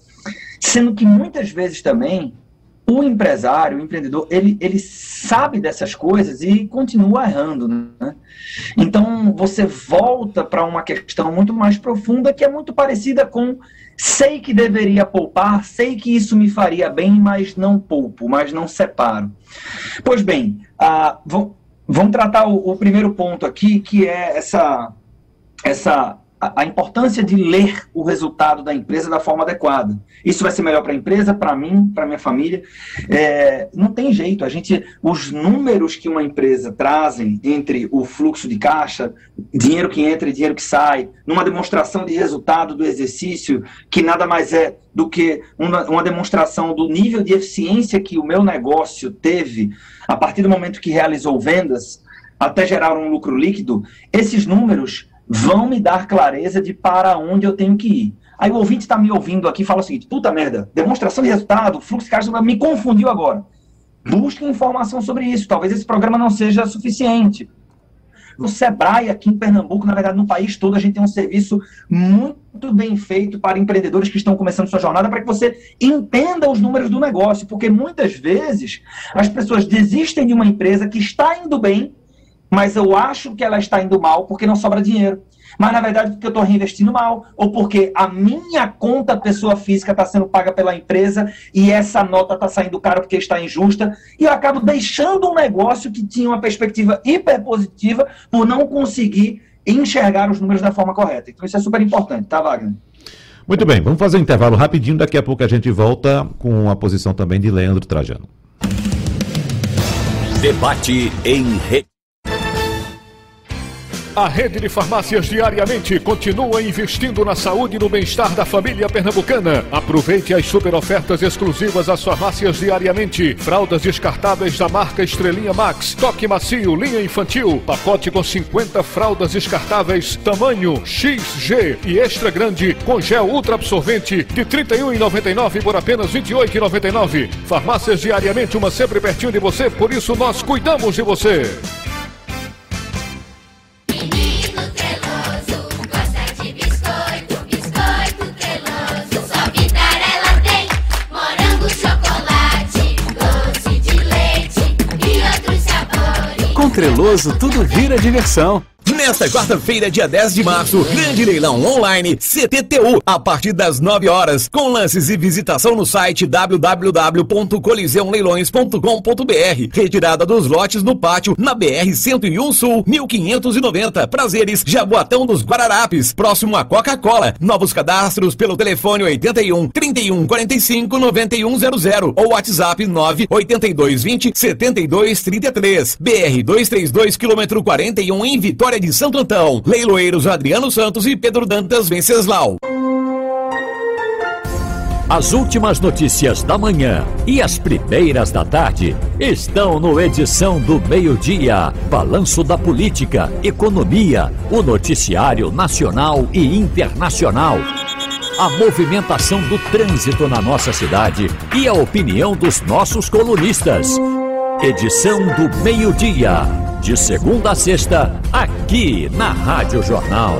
Sendo que muitas vezes também o empresário, o empreendedor, ele, ele sabe dessas coisas e continua errando. Né? Então, você volta para uma questão muito mais profunda, que é muito parecida com sei que deveria poupar, sei que isso me faria bem, mas não poupo, mas não separo. Pois bem, ah, vamos tratar o, o primeiro ponto aqui, que é essa, essa a, importância de ler o resultado da empresa da forma adequada. Isso vai ser melhor para a empresa, para mim, para minha família. É, não tem jeito. A gente, os números que uma empresa trazem entre o fluxo de caixa, dinheiro que entra e dinheiro que sai, numa demonstração de resultado do exercício, que nada mais é do que uma, uma demonstração do nível de eficiência que o meu negócio teve a partir do momento que realizou vendas até gerar um lucro líquido. Esses números vão me dar clareza de para onde eu tenho que ir. Aí o ouvinte está me ouvindo aqui e fala o seguinte: puta merda, demonstração de resultado, fluxo de caixa me confundiu agora. Busque informação sobre isso. Talvez esse programa não seja suficiente. No Sebrae, aqui em Pernambuco, na verdade, no país todo, a gente tem um serviço muito bem feito para empreendedores que estão começando sua jornada, para que você entenda os números do negócio. Porque muitas vezes as pessoas desistem de uma empresa que está indo bem mas eu acho que ela está indo mal porque não sobra dinheiro. Mas na verdade porque eu estou reinvestindo mal, ou porque a minha conta pessoa física está sendo paga pela empresa e essa nota está saindo caro porque está injusta, e eu acabo deixando um negócio que tinha uma perspectiva hiper positiva por não conseguir enxergar os números da forma correta. Então isso é super importante, tá, Wagner? Muito bem, vamos fazer um intervalo rapidinho, daqui a pouco a gente volta com a posição também de Leandro Trajano. Debate em rede. A rede de farmácias diariamente continua investindo na saúde e no bem-estar da família pernambucana. Aproveite as super ofertas exclusivas às farmácias diariamente. Fraldas descartáveis da marca Estrelinha Max, toque macio, linha infantil, pacote com 50 fraldas descartáveis, tamanho XG e extra grande, com gel ultra absorvente de R$ 31,99 por apenas R$ 28,99. Farmácias diariamente, uma sempre pertinho de você, por isso nós cuidamos de você. Treloso, tudo vira diversão. Nesta quarta-feira, dia 10 de março, grande leilão online CTTU, a partir das 9 horas, com lances e visitação no site www.coliseumleilões.com.br. Retirada dos lotes no pátio, na BR 101 Sul, 1590. Prazeres, Jaboatão dos Guararapes, próximo à Coca-Cola. Novos cadastros pelo telefone 81 31 45 9100 ou WhatsApp 9 82 20 72 33. BR 232 quilômetro 41 em Vitória de Santo Antão. Leiloeiros Adriano Santos e Pedro Dantas Venceslau. As últimas notícias da manhã e as primeiras da tarde estão no Edição do Meio-Dia. Balanço da política, economia, o noticiário nacional e internacional. A movimentação do trânsito na nossa cidade e a opinião dos nossos colunistas. Edição do Meio-Dia. De segunda a sexta, aqui na Rádio Jornal.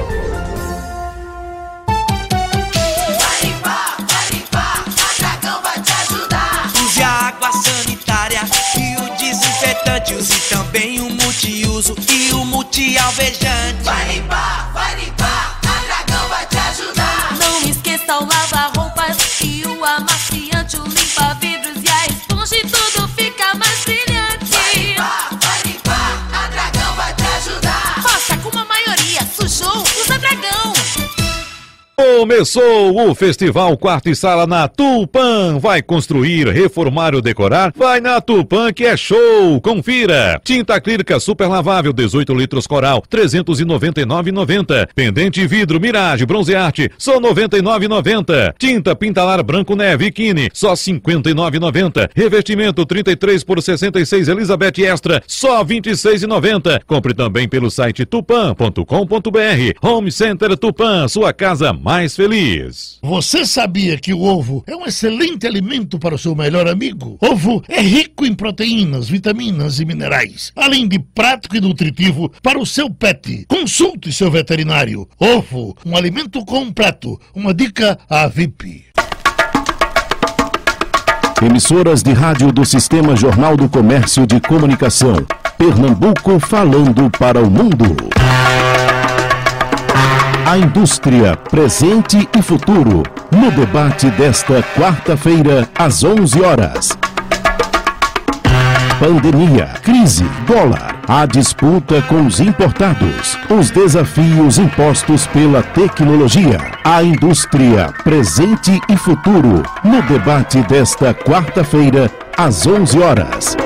Use a água sanitária e o desinfetante. Use também o multiuso e o multialvejante. Vai Começou o Festival Quarto e Sala na Tupan. Vai construir, reformar ou decorar? Vai na Tupan que é show. Confira. Tinta acrílica super lavável 18 litros coral, 399,90. Pendente vidro Mirage Bronze Arte, só 99,90. Tinta Pintalar Branco Neve Kine, só 59,90. Revestimento 33 por 66 Elizabeth Extra, só 26,90. Compre também pelo site tupan.com.br. Home Center Tupan, sua casa mais feliz. Você sabia que o ovo é um excelente alimento para o seu melhor amigo? Ovo é rico em proteínas, vitaminas e minerais, além de prático e nutritivo para o seu pet. Consulte seu veterinário. Ovo, um alimento completo. Uma dica à VIP. Emissoras de rádio do Sistema Jornal do Comércio de Comunicação. Pernambuco falando para o mundo. A indústria, presente e futuro. No debate desta quarta-feira, às 11 horas. Pandemia, crise, dólar, a disputa com os importados, os desafios impostos pela tecnologia, a indústria, presente e futuro. No debate desta quarta-feira, às 11 horas.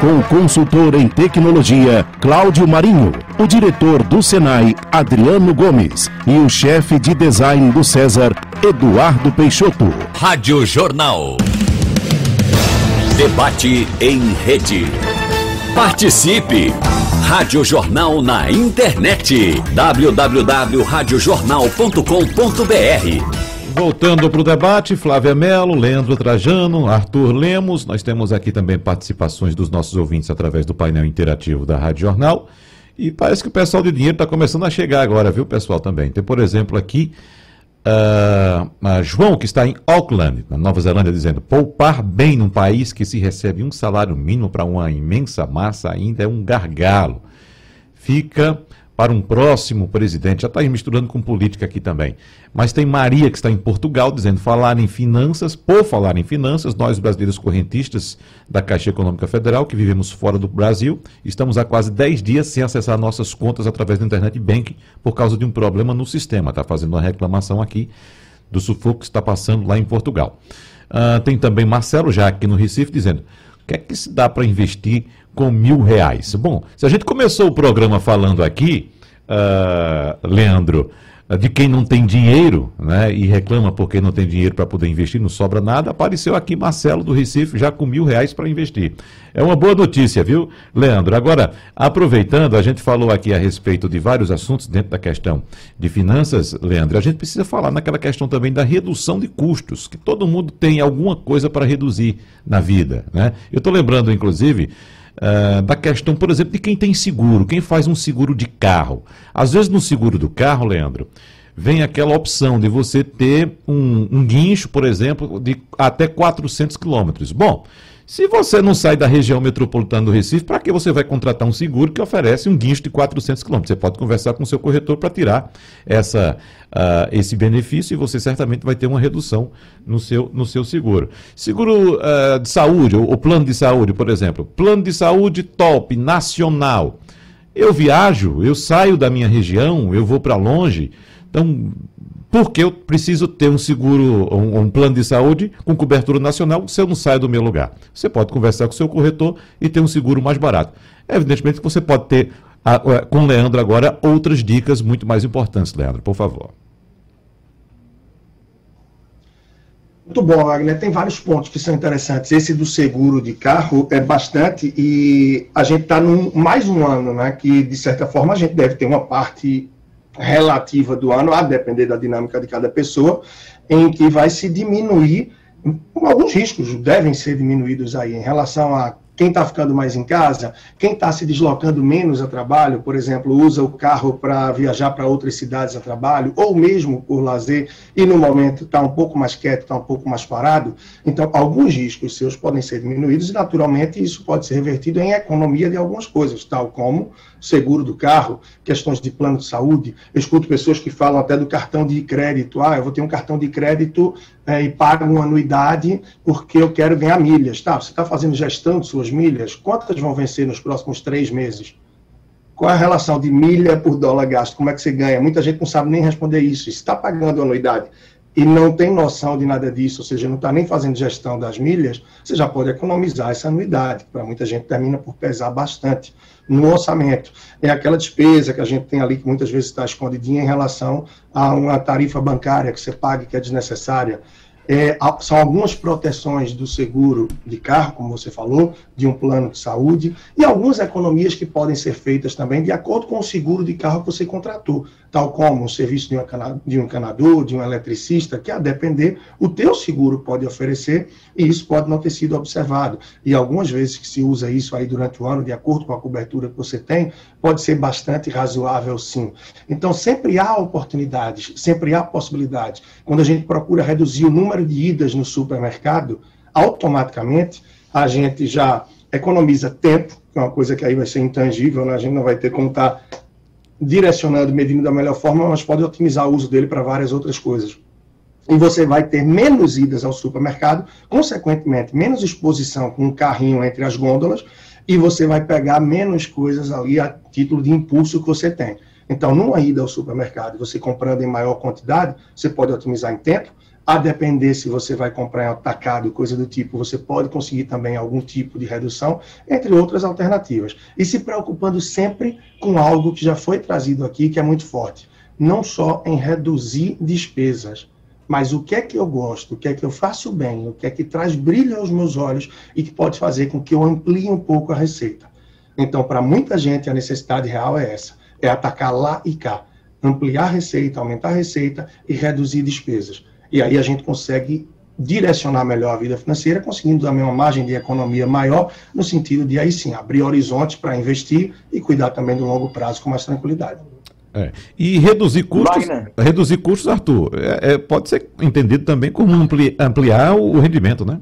Com o consultor em tecnologia, Cláudio Marinho, o diretor do Senai, Adriano Gomes, e o chefe de design do César, Eduardo Peixoto. Rádio Jornal. Debate em rede. Participe! Rádio Jornal na internet. www.radiojornal.com.br Voltando para o debate, Flávia Melo, Leandro Trajano, Arthur Lemos. Nós temos aqui também participações dos nossos ouvintes através do painel interativo da Rádio Jornal. E parece que o pessoal de dinheiro está começando a chegar agora, viu, pessoal, também. Tem, por exemplo, aqui uh, João, que está em Auckland, na Nova Zelândia, dizendo: poupar bem num país que se recebe um salário mínimo para uma imensa massa ainda é um gargalo. Fica para um próximo presidente. Já está aí misturando com política aqui também. Mas tem Maria, que está em Portugal, dizendo falar em finanças, por falar em finanças, nós brasileiros correntistas da Caixa Econômica Federal, que vivemos fora do Brasil, estamos há quase 10 dias sem acessar nossas contas através do Internet Banking por causa de um problema no sistema. Está fazendo uma reclamação aqui do sufoco que está passando lá em Portugal. Uh, tem também Marcelo, já aqui no Recife, dizendo: o que é que se dá para investir com mil reais? Bom, se a gente começou o programa falando aqui, uh, Leandro, de quem não tem dinheiro né, e reclama porque não tem dinheiro para poder investir, não sobra nada, apareceu aqui Marcelo do Recife já com mil reais para investir. É uma boa notícia, viu, Leandro? Agora, aproveitando, a gente falou aqui a respeito de vários assuntos dentro da questão de finanças, Leandro, a gente precisa falar naquela questão também da redução de custos, que todo mundo tem alguma coisa para reduzir na vida. Né? Eu estou lembrando, inclusive, Uh, da questão, por exemplo, de quem tem seguro, quem faz um seguro de carro. Às vezes no seguro do carro, Leandro, vem aquela opção de você ter um, um guincho, por exemplo, de até 400 quilômetros. Bom, se você não sai da região metropolitana do Recife, para que você vai contratar um seguro que oferece um guincho de 400 quilômetros? Você pode conversar com o seu corretor para tirar essa, uh, esse benefício e você certamente vai ter uma redução no seu, no seu seguro. Seguro uh, de saúde, ou, ou plano de saúde, por exemplo. Plano de saúde top, nacional. Eu viajo, eu saio da minha região, eu vou para longe. Então, porque eu preciso ter um seguro, um, um, plano de saúde com cobertura nacional se eu não saio do meu lugar. Você pode conversar com o seu corretor e ter um seguro mais barato. Evidentemente que você pode ter, com o Leandro agora, outras dicas muito mais importantes, Leandro, por favor. Muito bom, Wagner. Tem vários pontos que são interessantes. Esse do seguro de carro é bastante e a gente está num mais um ano, né? Que de certa forma a gente deve ter uma parte relativa do ano, a depender da dinâmica de cada pessoa, em que vai se diminuir alguns riscos devem ser diminuídos aí em relação a quem está ficando mais em casa, quem está se deslocando menos a trabalho, por exemplo, usa o carro para viajar para outras cidades a trabalho, ou mesmo por lazer, e no momento está um pouco mais quieto, está um pouco mais parado. Então, alguns riscos seus podem ser diminuídos e, naturalmente, isso pode ser revertido em economia de algumas coisas, tal como seguro do carro, questões de plano de saúde. Eu escuto pessoas que falam até do cartão de crédito. Ah, eu vou ter um cartão de crédito é, e pago uma anuidade porque eu quero ganhar milhas. Tá, você está fazendo gestão de suas milhas? Quantas vão vencer nos próximos três meses? Qual é a relação de milha por dólar gasto? Como é que você ganha? Muita gente não sabe nem responder isso. Está pagando anuidade e não tem noção de nada disso, ou seja, não está nem fazendo gestão das milhas, você já pode economizar essa anuidade, que para muita gente termina por pesar bastante no orçamento. É aquela despesa que a gente tem ali, que muitas vezes está escondidinha em relação a uma tarifa bancária que você paga que é desnecessária. É, são algumas proteções do seguro de carro, como você falou, de um plano de saúde, e algumas economias que podem ser feitas também de acordo com o seguro de carro que você contratou tal como o serviço de, uma, de um encanador, de um eletricista, que a depender, o teu seguro pode oferecer e isso pode não ter sido observado. E algumas vezes que se usa isso aí durante o ano, de acordo com a cobertura que você tem, pode ser bastante razoável sim. Então sempre há oportunidades, sempre há possibilidades. Quando a gente procura reduzir o número de idas no supermercado, automaticamente a gente já economiza tempo, que é uma coisa que aí vai ser intangível, né? a gente não vai ter como estar tá direcionando, medindo da melhor forma, mas pode otimizar o uso dele para várias outras coisas. E você vai ter menos idas ao supermercado, consequentemente, menos exposição com um carrinho entre as gôndolas, e você vai pegar menos coisas ali a título de impulso que você tem. Então, numa ida ao supermercado, você comprando em maior quantidade, você pode otimizar em tempo, a depender se você vai comprar em atacado, coisa do tipo, você pode conseguir também algum tipo de redução, entre outras alternativas. E se preocupando sempre com algo que já foi trazido aqui, que é muito forte. Não só em reduzir despesas, mas o que é que eu gosto, o que é que eu faço bem, o que é que traz brilho aos meus olhos e que pode fazer com que eu amplie um pouco a receita. Então, para muita gente, a necessidade real é essa: é atacar lá e cá, ampliar a receita, aumentar a receita e reduzir despesas. E aí a gente consegue direcionar melhor a vida financeira, conseguindo também uma margem de economia maior, no sentido de aí sim abrir horizontes para investir e cuidar também do longo prazo com mais tranquilidade. É. E reduzir custos, Wagner. reduzir custos, Arthur, é, é, pode ser entendido também como ampli, ampliar o rendimento, né?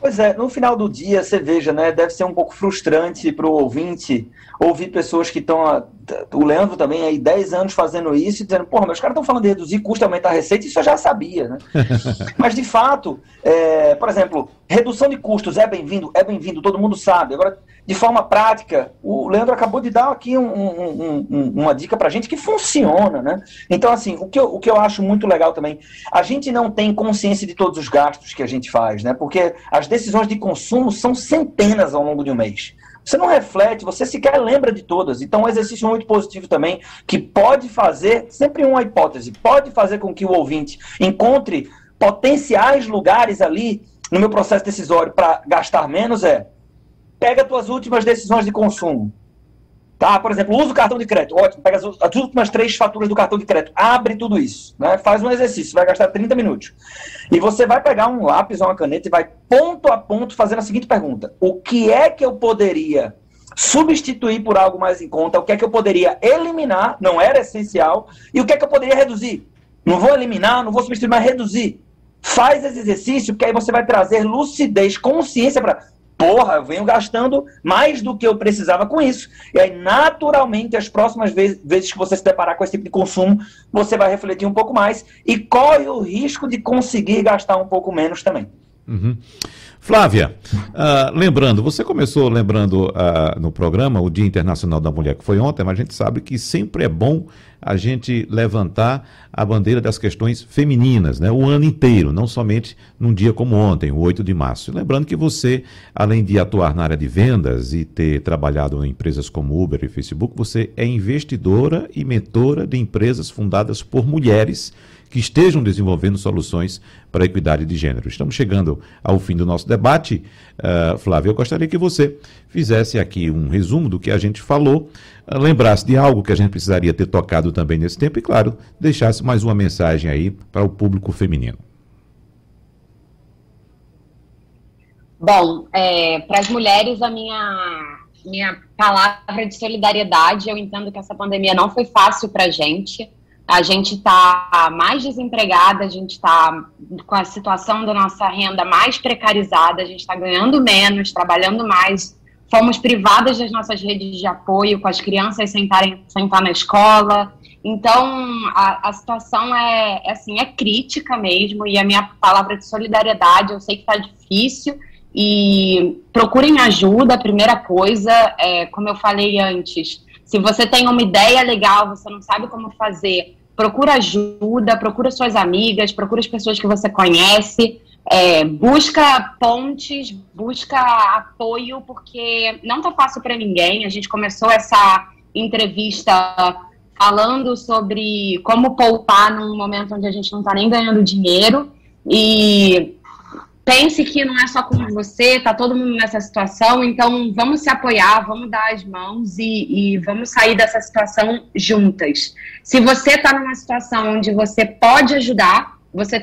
Pois é, no final do dia, você veja, né? Deve ser um pouco frustrante para o ouvinte ouvir pessoas que estão. O Leandro também aí 10 anos fazendo isso e dizendo, porra, os caras estão falando de reduzir custo, aumentar a receita, isso eu já sabia, né? mas de fato, é, por exemplo, redução de custos é bem-vindo, é bem-vindo, todo mundo sabe. Agora, de forma prática, o Leandro acabou de dar aqui um, um, um, uma dica para gente que funciona, né? Então, assim, o que, eu, o que eu acho muito legal também, a gente não tem consciência de todos os gastos que a gente faz, né? Porque as decisões de consumo são centenas ao longo de um mês. Você não reflete, você sequer lembra de todas. Então, um exercício muito positivo também, que pode fazer, sempre uma hipótese, pode fazer com que o ouvinte encontre potenciais lugares ali no meu processo decisório para gastar menos é pega as tuas últimas decisões de consumo. Tá? Por exemplo, usa o cartão de crédito. Ótimo, pega as, as, últimas três faturas do cartão de crédito. Abre tudo isso. Né? Faz um exercício, vai gastar 30 minutos. E você vai pegar um lápis ou uma caneta e vai ponto a ponto fazendo a seguinte pergunta: O que é que eu poderia substituir por algo mais em conta? O que é que eu poderia eliminar? Não era essencial. E o que é que eu poderia reduzir? Não vou eliminar, não vou substituir, mas reduzir. Faz esse exercício, porque aí você vai trazer lucidez, consciência para porra, eu venho gastando mais do que eu precisava com isso. E aí, naturalmente, as próximas vezes, vezes que você se deparar com esse tipo de consumo, você vai refletir um pouco mais e corre o risco de conseguir gastar um pouco menos também. Uhum. Flávia, ah, lembrando, você começou lembrando ah, no programa o Dia Internacional da Mulher, que foi ontem, mas a gente sabe que sempre é bom a gente levantar a bandeira das questões femininas, né? O ano inteiro, não somente num dia como ontem, o 8 de março. Lembrando que você, além de atuar na área de vendas e ter trabalhado em empresas como Uber e Facebook, você é investidora e mentora de empresas fundadas por mulheres que estejam desenvolvendo soluções para a equidade de gênero. Estamos chegando ao fim do nosso debate. Uh, Flávio, eu gostaria que você fizesse aqui um resumo do que a gente falou, uh, lembrasse de algo que a gente precisaria ter tocado também nesse tempo e, claro, deixasse mais uma mensagem aí para o público feminino. Bom, é, para as mulheres, a minha, minha palavra de solidariedade, eu entendo que essa pandemia não foi fácil para a gente a gente está mais desempregada, a gente está com a situação da nossa renda mais precarizada, a gente está ganhando menos, trabalhando mais, fomos privadas das nossas redes de apoio, com as crianças sentarem, sentar na escola. Então, a, a situação é, é, assim, é crítica mesmo, e a minha palavra de solidariedade, eu sei que está difícil, e procurem ajuda, primeira coisa, é, como eu falei antes, se você tem uma ideia legal, você não sabe como fazer, procura ajuda, procura suas amigas, procura as pessoas que você conhece, é, busca pontes, busca apoio, porque não tá fácil para ninguém. A gente começou essa entrevista falando sobre como poupar num momento onde a gente não está nem ganhando dinheiro. E pense que não é só com você, tá todo mundo nessa situação, então vamos se apoiar, vamos dar as mãos e, e vamos sair dessa situação juntas. Se você está numa situação onde você pode ajudar, você